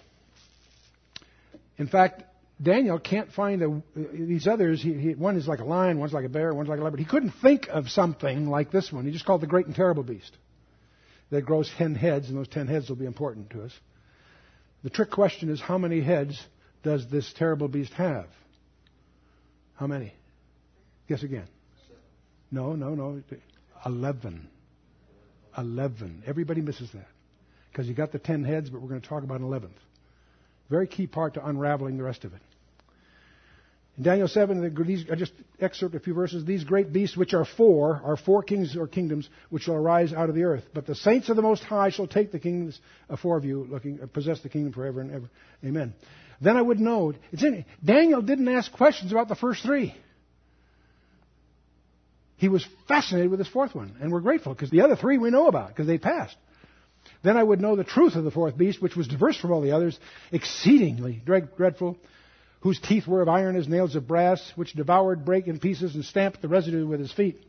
In fact, Daniel can't find a, these others. He, he, one is like a lion, one's like a bear, one's like a leopard. He couldn't think of something like this one. He just called the great and terrible beast that grows ten heads, and those ten heads will be important to us. The trick question is how many heads does this terrible beast have? How many? Guess again. No, no, no. Eleven. Eleven. Everybody misses that. Because you got the ten heads, but we're going to talk about an eleventh. Very key part to unraveling the rest of it. In Daniel 7, these, I just excerpt a few verses. These great beasts, which are four, are four kings or kingdoms which shall arise out of the earth. But the saints of the Most High shall take the kingdoms of four of you, looking, uh, possess the kingdom forever and ever. Amen. Then I would know. In, Daniel didn't ask questions about the first three. He was fascinated with this fourth one, and we're grateful because the other three we know about because they passed. Then I would know the truth of the fourth beast, which was diverse from all the others, exceedingly dreadful, whose teeth were of iron as nails of brass, which devoured, brake in pieces, and stamped the residue with his feet.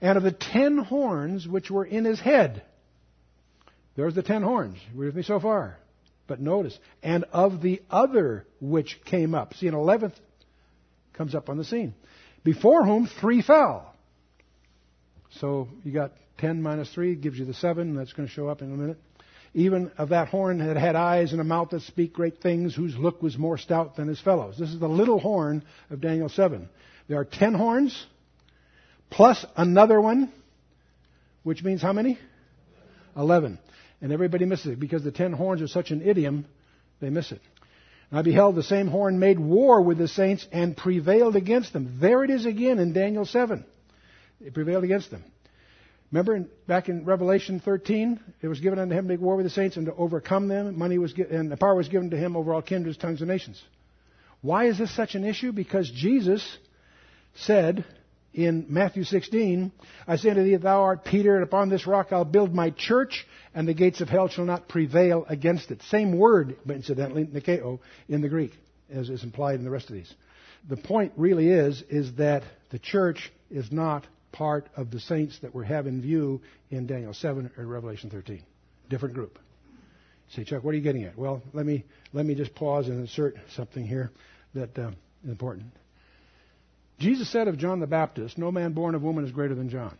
And of the ten horns which were in his head. There's the ten horns. You with me so far? But notice, and of the other which came up. See, an eleventh comes up on the scene. Before whom three fell. So you got 10 minus 3 gives you the 7. That's going to show up in a minute. Even of that horn that had eyes and a mouth that speak great things, whose look was more stout than his fellows. This is the little horn of Daniel 7. There are 10 horns, plus another one, which means how many? 11. And everybody misses it because the 10 horns are such an idiom, they miss it. And I beheld the same horn made war with the saints and prevailed against them. There it is again in Daniel 7. It prevailed against them. Remember in, back in Revelation 13, it was given unto him to make war with the saints and to overcome them. Money was and the power was given to him over all kindreds, tongues, and nations. Why is this such an issue? Because Jesus said in Matthew 16, I say unto thee, thou art Peter, and upon this rock I'll build my church, and the gates of hell shall not prevail against it. Same word, but incidentally, nikeo, in the Greek, as is implied in the rest of these. The point really is, is that the church is not part of the saints that we have in view in Daniel 7 or Revelation 13. Different group. say, Chuck, what are you getting at? Well, let me, let me just pause and insert something here that uh, is important. Jesus said of John the Baptist, No man born of woman is greater than John.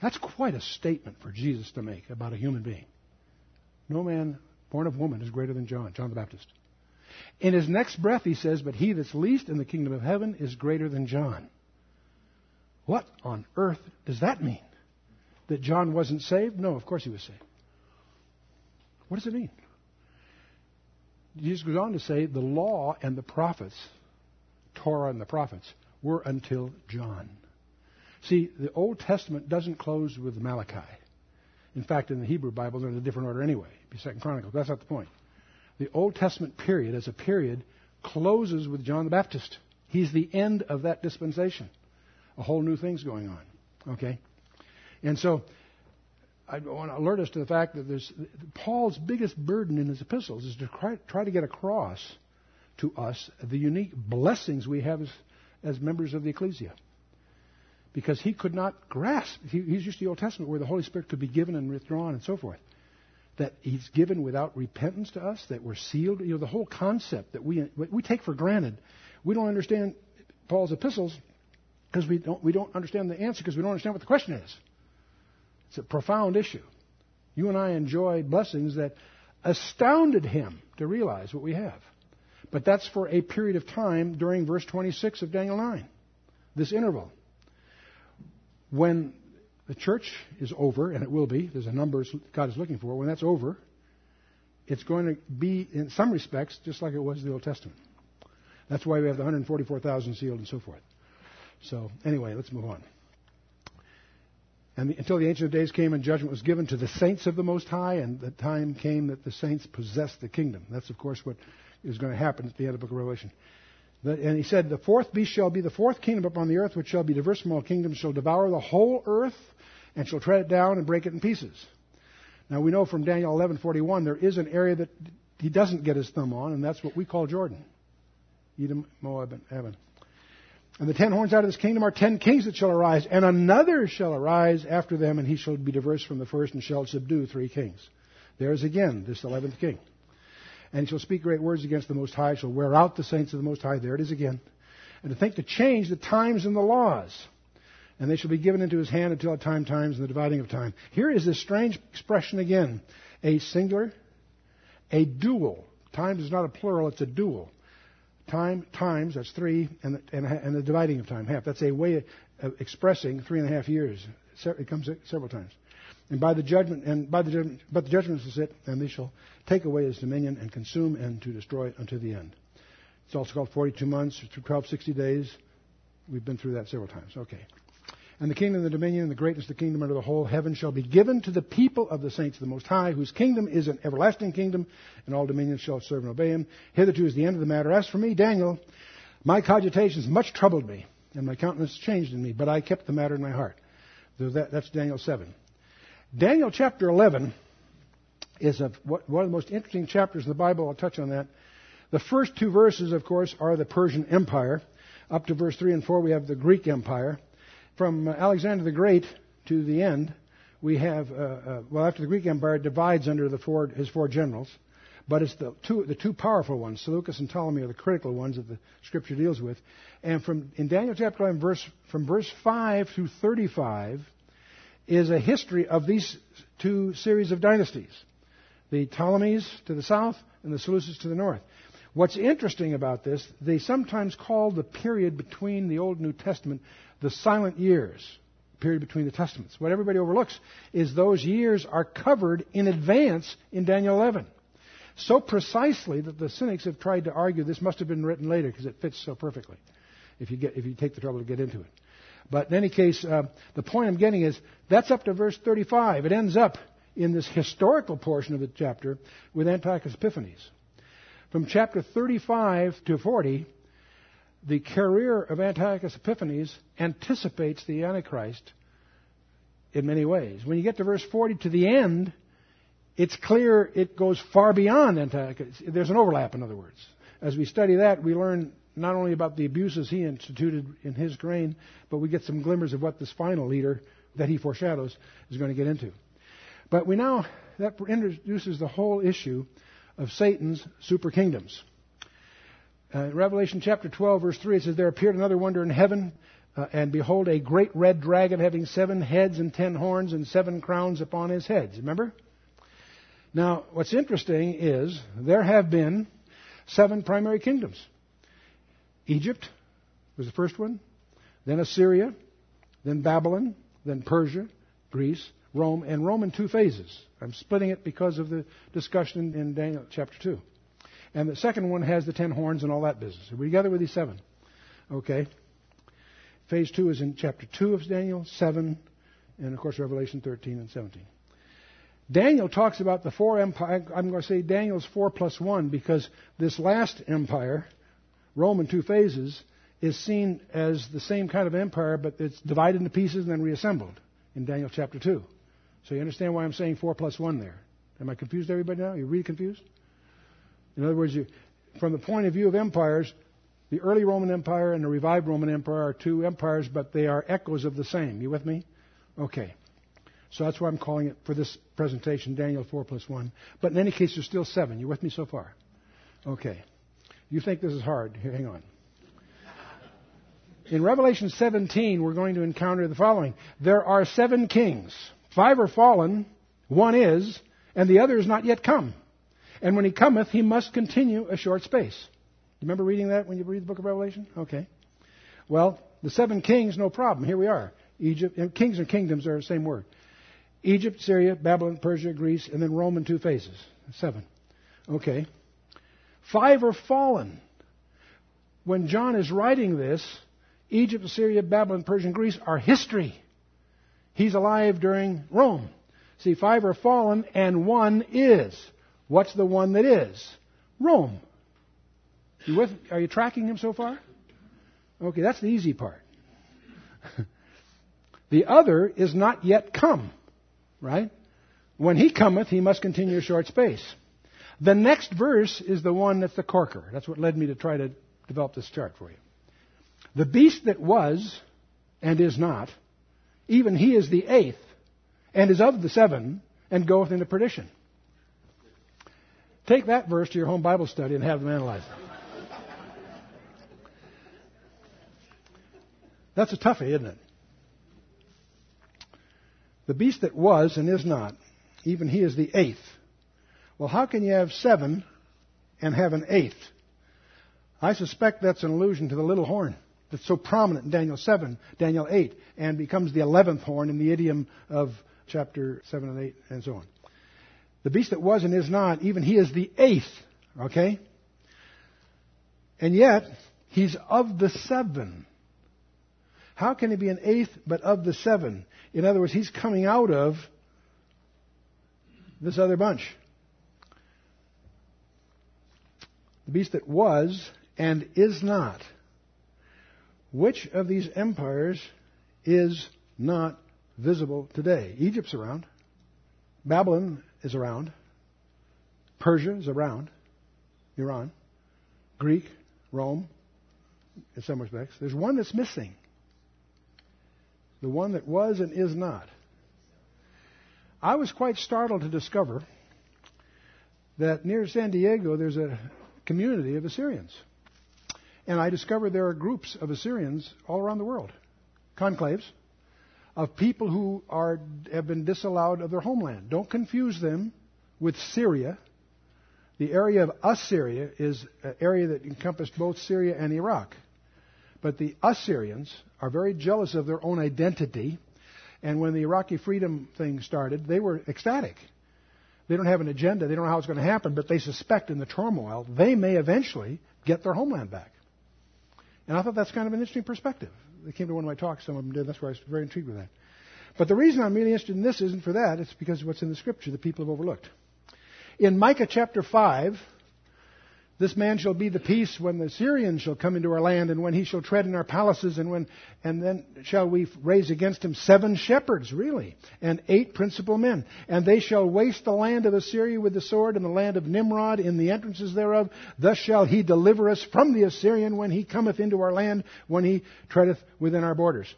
That's quite a statement for Jesus to make about a human being. No man born of woman, is greater than John, John the Baptist. In his next breath, he says, But he that's least in the kingdom of heaven is greater than John. What on earth does that mean? That John wasn't saved? No, of course he was saved. What does it mean? Jesus goes on to say the law and the prophets, Torah and the prophets, were until John. See, the Old Testament doesn't close with Malachi. In fact, in the Hebrew Bible, they're in a different order anyway. Second Chronicles. That's not the point. The Old Testament period, as a period, closes with John the Baptist. He's the end of that dispensation. A whole new thing's going on. Okay? And so, I want to alert us to the fact that there's, Paul's biggest burden in his epistles is to try, to get across to us the unique blessings we have as, as members of the ecclesia because he could not grasp. He, he's used to the Old Testament where the Holy Spirit could be given and withdrawn and so forth. That he's given without repentance to us, that we're sealed. You know, the whole concept that we, we take for granted. We don't understand Paul's epistles because we don't, we don't understand the answer because we don't understand what the question is. It's a profound issue. You and I enjoy blessings that astounded him to realize what we have. But that's for a period of time during verse 26 of Daniel 9, this interval. When the church is over, and it will be, there's a number God is looking for, when that's over, it's going to be, in some respects, just like it was in the Old Testament. That's why we have the 144,000 sealed and so forth. So, anyway, let's move on. And the, until the Ancient of Days came and judgment was given to the saints of the Most High, and the time came that the saints possessed the kingdom. That's, of course, what is going to happen at the end of the book of Revelation. And he said, The fourth beast shall be the fourth kingdom upon the earth, which shall be diverse from all kingdoms, shall devour the whole earth, and shall tread it down and break it in pieces. Now we know from Daniel 11:41 there is an area that he doesn't get his thumb on, and that's what we call Jordan, Edom, Moab, and Ammon. And the ten horns out of this kingdom are ten kings that shall arise, and another shall arise after them, and he shall be diverse from the first, and shall subdue three kings. There's again this eleventh king and he shall speak great words against the Most High, shall wear out the saints of the Most High. There it is again. And to think to change the times and the laws. And they shall be given into his hand until a time times and the dividing of time. Here is this strange expression again. A singular, a dual. Time is not a plural, it's a dual. Time, times, that's three, and and, and the dividing of time, half. That's a way of expressing three and a half years. It comes several times. And by the judgment, and by the judgment, but the judgment is it, and they shall take away his dominion and consume and to destroy it unto the end. It's also called 42 months, 1260 days. We've been through that several times. Okay. And the kingdom, the dominion, and the greatness of the kingdom under the whole heaven shall be given to the people of the saints of the Most High, whose kingdom is an everlasting kingdom, and all dominions shall serve and obey him. Hitherto is the end of the matter. As for me, Daniel, my cogitations much troubled me, and my countenance changed in me, but I kept the matter in my heart. That's Daniel 7. Daniel chapter 11 is one of the most interesting chapters in the Bible. I'll touch on that. The first two verses, of course, are the Persian Empire. Up to verse 3 and 4, we have the Greek Empire. From Alexander the Great to the end, we have, uh, uh, well, after the Greek Empire, divides under the four, his four generals. But it's the two, the two powerful ones, Seleucus and Ptolemy, are the critical ones that the Scripture deals with. And from in Daniel chapter 11, verse, from verse 5 through 35, is a history of these two series of dynasties the Ptolemies to the south and the Seleucids to the north. What's interesting about this, they sometimes call the period between the Old and New Testament the silent years, period between the Testaments. What everybody overlooks is those years are covered in advance in Daniel 11. So precisely that the cynics have tried to argue this must have been written later because it fits so perfectly if you, get, if you take the trouble to get into it. But in any case, uh, the point I'm getting is that's up to verse 35. It ends up in this historical portion of the chapter with Antiochus Epiphanes. From chapter 35 to 40, the career of Antiochus Epiphanes anticipates the Antichrist in many ways. When you get to verse 40 to the end, it's clear it goes far beyond Antiochus. There's an overlap, in other words. As we study that, we learn not only about the abuses he instituted in his reign, but we get some glimmers of what this final leader that he foreshadows is going to get into. But we now, that introduces the whole issue of Satan's super kingdoms. Uh, in Revelation chapter 12, verse 3, it says, There appeared another wonder in heaven, uh, and behold, a great red dragon having seven heads and ten horns and seven crowns upon his heads. Remember? Now, what's interesting is there have been seven primary kingdoms. Egypt was the first one, then Assyria, then Babylon, then Persia, Greece, Rome, and Rome in two phases. I'm splitting it because of the discussion in Daniel chapter 2. And the second one has the ten horns and all that business. We're together with these seven? Okay. Phase two is in chapter 2 of Daniel, 7, and of course Revelation 13 and 17. Daniel talks about the four empire. I'm going to say Daniel's four plus one because this last empire, Rome in two phases, is seen as the same kind of empire, but it's divided into pieces and then reassembled in Daniel chapter 2. So you understand why I'm saying 4 plus 1 there. Am I confused, everybody, now? Are you really confused? In other words, you, from the point of view of empires, the early Roman Empire and the revived Roman Empire are two empires, but they are echoes of the same. You with me? Okay. So that's why I'm calling it for this presentation Daniel 4 plus 1. But in any case, there's still seven. You with me so far? Okay. You think this is hard? Here, hang on. In Revelation 17, we're going to encounter the following. There are seven kings. Five are fallen, one is, and the other is not yet come. And when he cometh, he must continue a short space. You remember reading that when you read the book of Revelation? Okay. Well, the seven kings, no problem. Here we are. Egypt, kings and kingdoms are the same word. Egypt, Syria, Babylon, Persia, Greece, and then Rome in two phases. Seven. Okay. Five are fallen. When John is writing this, Egypt, Syria, Babylon, Persia, and Greece are history. He's alive during Rome. See, five are fallen and one is. What's the one that is? Rome. You with, are you tracking him so far? Okay, that's the easy part. the other is not yet come, right? When he cometh, he must continue a short space. The next verse is the one that's the corker. That's what led me to try to develop this chart for you. The beast that was and is not even he is the eighth, and is of the seven, and goeth into perdition. Take that verse to your home Bible study and have them analyze it. That's a toughie, isn't it? The beast that was and is not, even he is the eighth. Well, how can you have seven and have an eighth? I suspect that's an allusion to the little horn that's so prominent in Daniel 7, Daniel 8, and becomes the 11th horn in the idiom of chapter 7 and 8, and so on. The beast that was and is not, even he is the eighth, okay? And yet, he's of the seven. How can he be an eighth but of the seven? In other words, he's coming out of this other bunch. The beast that was and is not. Which of these empires is not visible today? Egypt's around. Babylon is around. Persia is around. Iran. Greek. Rome. In some respects. There's one that's missing. The one that was and is not. I was quite startled to discover that near San Diego there's a community of Assyrians. And I discovered there are groups of Assyrians all around the world, conclaves, of people who are, have been disallowed of their homeland. Don't confuse them with Syria. The area of Assyria is an area that encompassed both Syria and Iraq. But the Assyrians are very jealous of their own identity. And when the Iraqi freedom thing started, they were ecstatic. They don't have an agenda. They don't know how it's going to happen, but they suspect in the turmoil they may eventually get their homeland back. And I thought that's kind of an interesting perspective. They came to one of my talks, some of them did. That's why I was very intrigued with that. But the reason I'm really interested in this isn't for that. It's because of what's in the scripture that people have overlooked. In Micah chapter 5, this man shall be the peace when the Syrians shall come into our land, and when he shall tread in our palaces, and when and then shall we raise against him seven shepherds, really, and eight principal men. And they shall waste the land of Assyria with the sword, and the land of Nimrod in the entrances thereof. Thus shall he deliver us from the Assyrian when he cometh into our land, when he treadeth within our borders.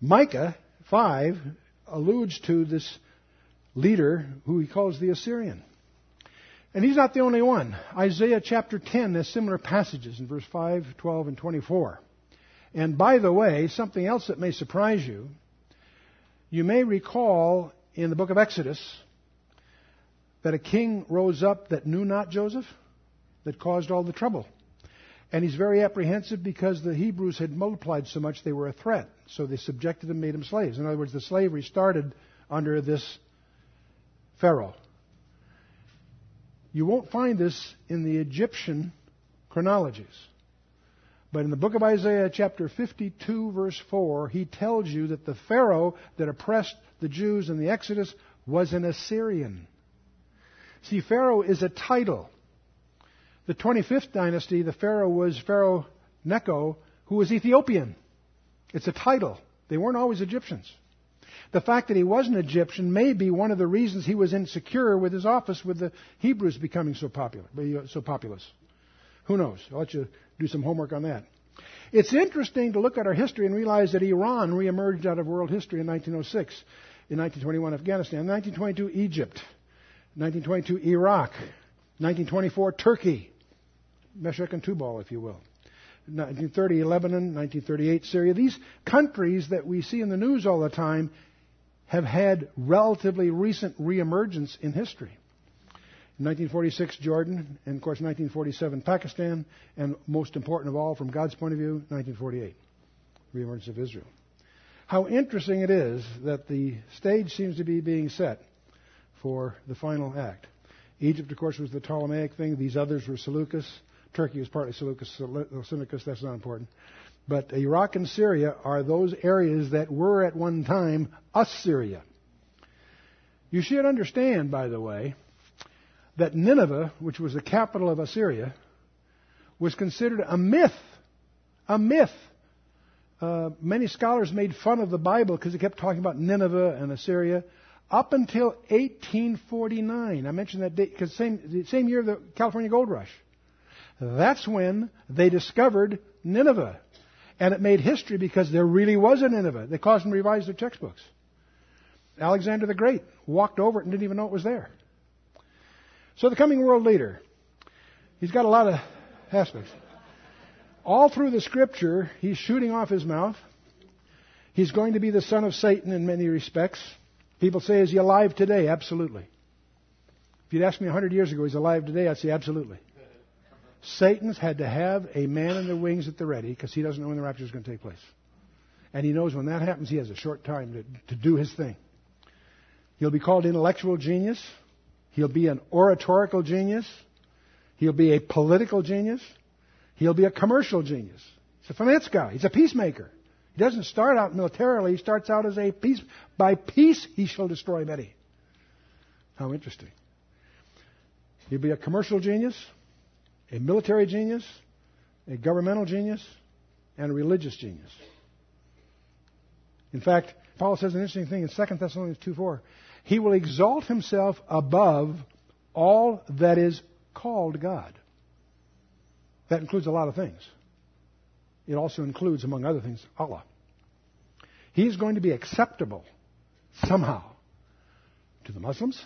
Micah 5 alludes to this leader who he calls the Assyrian. And he's not the only one. Isaiah chapter 10 has similar passages in verse 5, 12, and 24. And by the way, something else that may surprise you, you may recall in the book of Exodus, that a king rose up that knew not Joseph, that caused all the trouble. And he's very apprehensive because the Hebrews had multiplied so much they were a threat. So they subjected him, made him slaves. In other words, the slavery started under this Pharaoh. You won't find this in the Egyptian chronologies. But in the book of Isaiah, chapter 52, verse 4, he tells you that the Pharaoh that oppressed the Jews in the Exodus was an Assyrian. See, Pharaoh is a title. The 25th dynasty, the Pharaoh was Pharaoh Necho, who was Ethiopian. It's a title. They weren't always Egyptians. The fact that he was an Egyptian may be one of the reasons he was insecure with his office with the Hebrews becoming so popular, uh, so populous. Who knows? I'll let you do some homework on that. It's interesting to look at our history and realize that Iran reemerged out of world history in 1906, in 1921 Afghanistan, 1922 Egypt, 1922 Iraq, 1924 Turkey, Meshech and Tubal, if you will. 1930 Lebanon, 1938 Syria. These countries that we see in the news all the time have had relatively recent reemergence in history. In 1946, Jordan, and of course 1947, Pakistan, and most important of all, from God's point of view, 1948, reemergence of Israel. How interesting it is that the stage seems to be being set for the final act. Egypt, of course, was the Ptolemaic thing. These others were Seleucus. Turkey was partly Seleucus, Seleucus. That's not important. But Iraq and Syria are those areas that were at one time Assyria. You should understand, by the way, that Nineveh, which was the capital of Assyria, was considered a myth. A myth. Uh, many scholars made fun of the Bible because it kept talking about Nineveh and Assyria up until 1849. I mentioned that date because same the same year of the California Gold Rush. That's when they discovered Nineveh. And it made history because there really was a Nineveh. They caused them to revise their textbooks. Alexander the Great walked over it and didn't even know it was there. So the coming world leader, he's got a lot of aspects. All through the scripture, he's shooting off his mouth. He's going to be the son of Satan in many respects. People say, is he alive today? Absolutely. If you'd asked me 100 years ago, he's alive today, I'd say absolutely. Satan's had to have a man in the wings at the ready because he doesn't know when the rapture is going to take place. And he knows when that happens, he has a short time to, to do his thing. He'll be called intellectual genius. He'll be an oratorical genius. He'll be a political genius. He'll be a commercial genius. He's a finance guy. He's a peacemaker. He doesn't start out militarily. He starts out as a peace. By peace, he shall destroy many. How interesting. He'll be a commercial genius a military genius, a governmental genius, and a religious genius. In fact, Paul says an interesting thing in 2 Thessalonians 2 4. He will exalt himself above all that is called God. That includes a lot of things. It also includes, among other things, Allah. He's going to be acceptable somehow to the Muslims,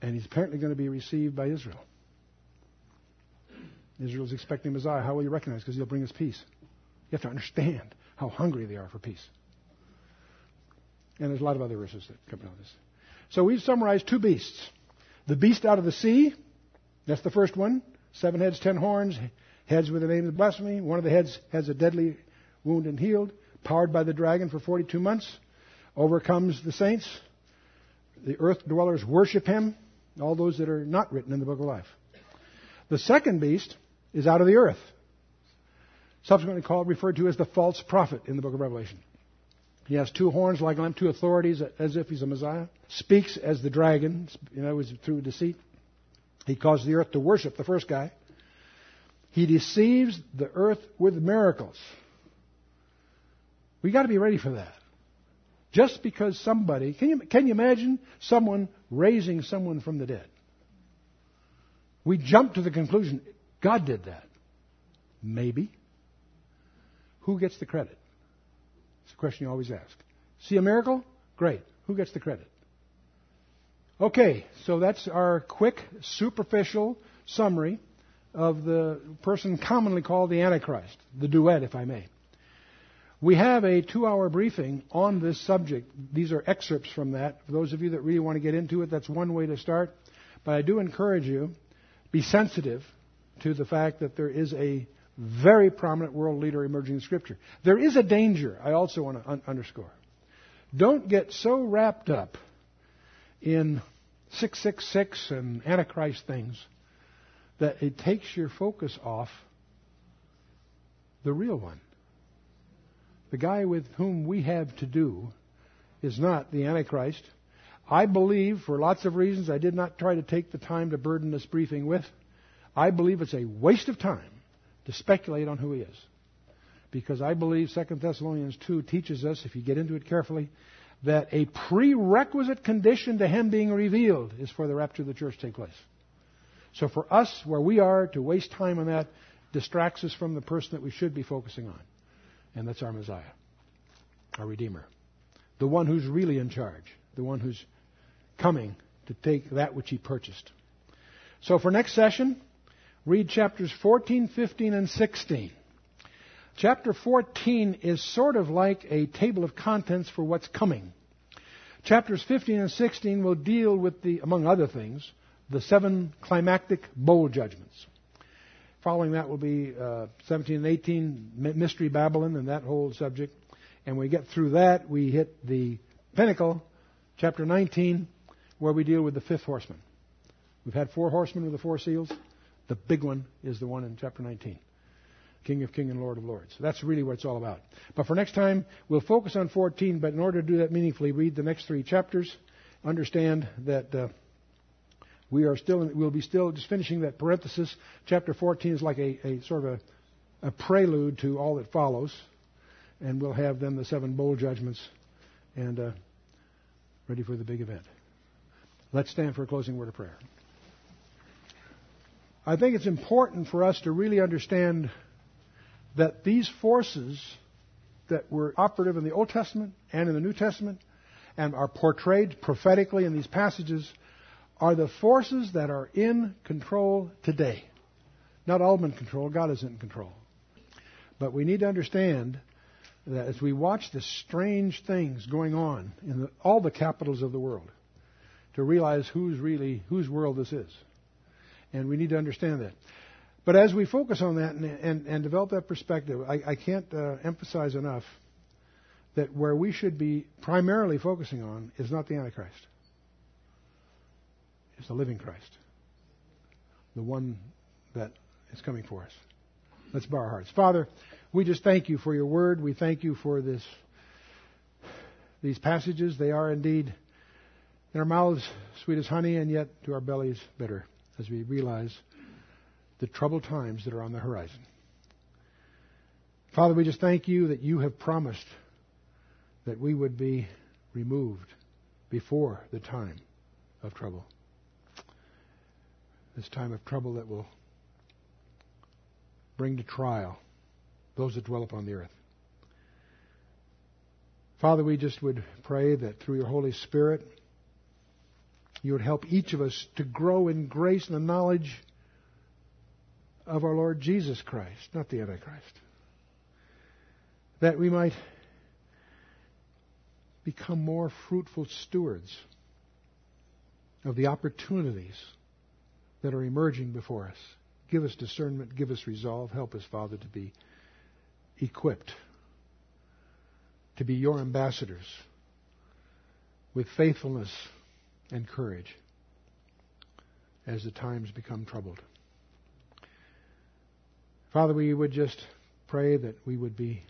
and he's apparently going to be received by Israel. Israel's expecting Messiah. How will you recognize? Because he'll bring us peace. You have to understand how hungry they are for peace. And there's a lot of other verses that come out of this. So we've summarized two beasts. The beast out of the sea, that's the first one. Seven heads, ten horns, heads with the name of blasphemy. One of the heads has a deadly wound and healed, powered by the dragon for 42 months, overcomes the saints. The earth dwellers worship him, all those that are not written in the book of life. The second beast is out of the earth. Subsequently called, referred to as the false prophet in the book of Revelation. He has two horns like lamb, two authorities as if he's a Messiah. Speaks as the dragon, you know, through deceit. He caused the earth to worship the first guy. He deceives the earth with miracles. We got to be ready for that. Just because somebody, can you, can you imagine someone raising someone from the dead? We jump to the conclusion God did that. Maybe. Who gets the credit? It's a question you always ask. See a miracle? Great. Who gets the credit? Okay, so that's our quick, superficial summary of the person commonly called the Antichrist, the duet, if I may. We have a two hour briefing on this subject. These are excerpts from that. For those of you that really want to get into it, that's one way to start. But I do encourage you, be sensitive to the fact that there is a very prominent world leader emerging in Scripture. There is a danger, I also want to un- underscore. Don't get so wrapped up in 666 and Antichrist things that it takes your focus off the real one. The guy with whom we have to do is not the Antichrist. I believe, for lots of reasons I did not try to take the time to burden this briefing with, I believe it's a waste of time to speculate on who he is. Because I believe 2 Thessalonians 2 teaches us, if you get into it carefully, that a prerequisite condition to him being revealed is for the rapture of the church to take place. So for us, where we are, to waste time on that distracts us from the person that we should be focusing on. And that's our Messiah, our Redeemer. The one who's really in charge, the one who's coming to take that which he purchased. So for next session, read chapters 14, 15, and 16. Chapter 14 is sort of like a table of contents for what's coming. Chapters 15 and 16 will deal with the, among other things, the seven climactic bowl judgments. Following that will be uh, 17 and 18, Mystery Babylon, and that whole subject. And when we get through that, we hit the pinnacle, chapter 19, where we deal with the fifth horseman. We've had four horsemen with the four seals. The big one is the one in chapter 19. King of King and Lord of Lords. That's really what it's all about. But for next time, we'll focus on 14, but in order to do that meaningfully, read the next three chapters. Understand that uh, we are still, in, we'll be still just finishing that parenthesis. Chapter 14 is like a, a sort of a, a prelude to all that follows. And we'll have then the seven bowl judgments and uh, ready for the big event. Let's stand for a closing word of prayer. I think it's important for us to really understand that these forces that were operative in the Old Testament and in the New Testament and are portrayed prophetically in these passages are the forces that are in control today. Not all in control, God is in control. But we need to understand that as we watch the strange things going on in the, all the capitals of the world, to realize who's really whose world this is. And we need to understand that. But as we focus on that and, and, and develop that perspective, I, I can't uh, emphasize enough that where we should be primarily focusing on is not the Antichrist. It's the living Christ. The one that is coming for us. Let's bow our hearts. Father, we just thank you for your word. We thank you for this these passages. They are indeed in our mouths sweet as honey and yet to our bellies bitter as we realize the troubled times that are on the horizon. Father, we just thank you that you have promised that we would be removed before the time of trouble. This time of trouble that will bring to trial those that dwell upon the earth. Father, we just would pray that through your Holy Spirit, you would help each of us to grow in grace and the knowledge of our Lord Jesus Christ, not the Antichrist. That we might become more fruitful stewards of the opportunities that are emerging before us. Give us discernment, give us resolve. Help us, Father, to be equipped, to be your ambassadors with faithfulness and courage as the times become troubled. Father, we would just pray that we would be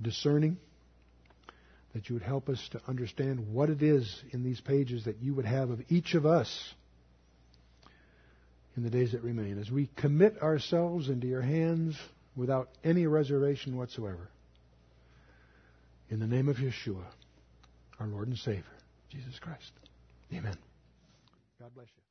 discerning, that you would help us to understand what it is in these pages that you would have of each of us in the days that remain, as we commit ourselves into your hands without any reservation whatsoever. In the name of Yeshua, our Lord and Savior, Jesus Christ. Amen. God bless you.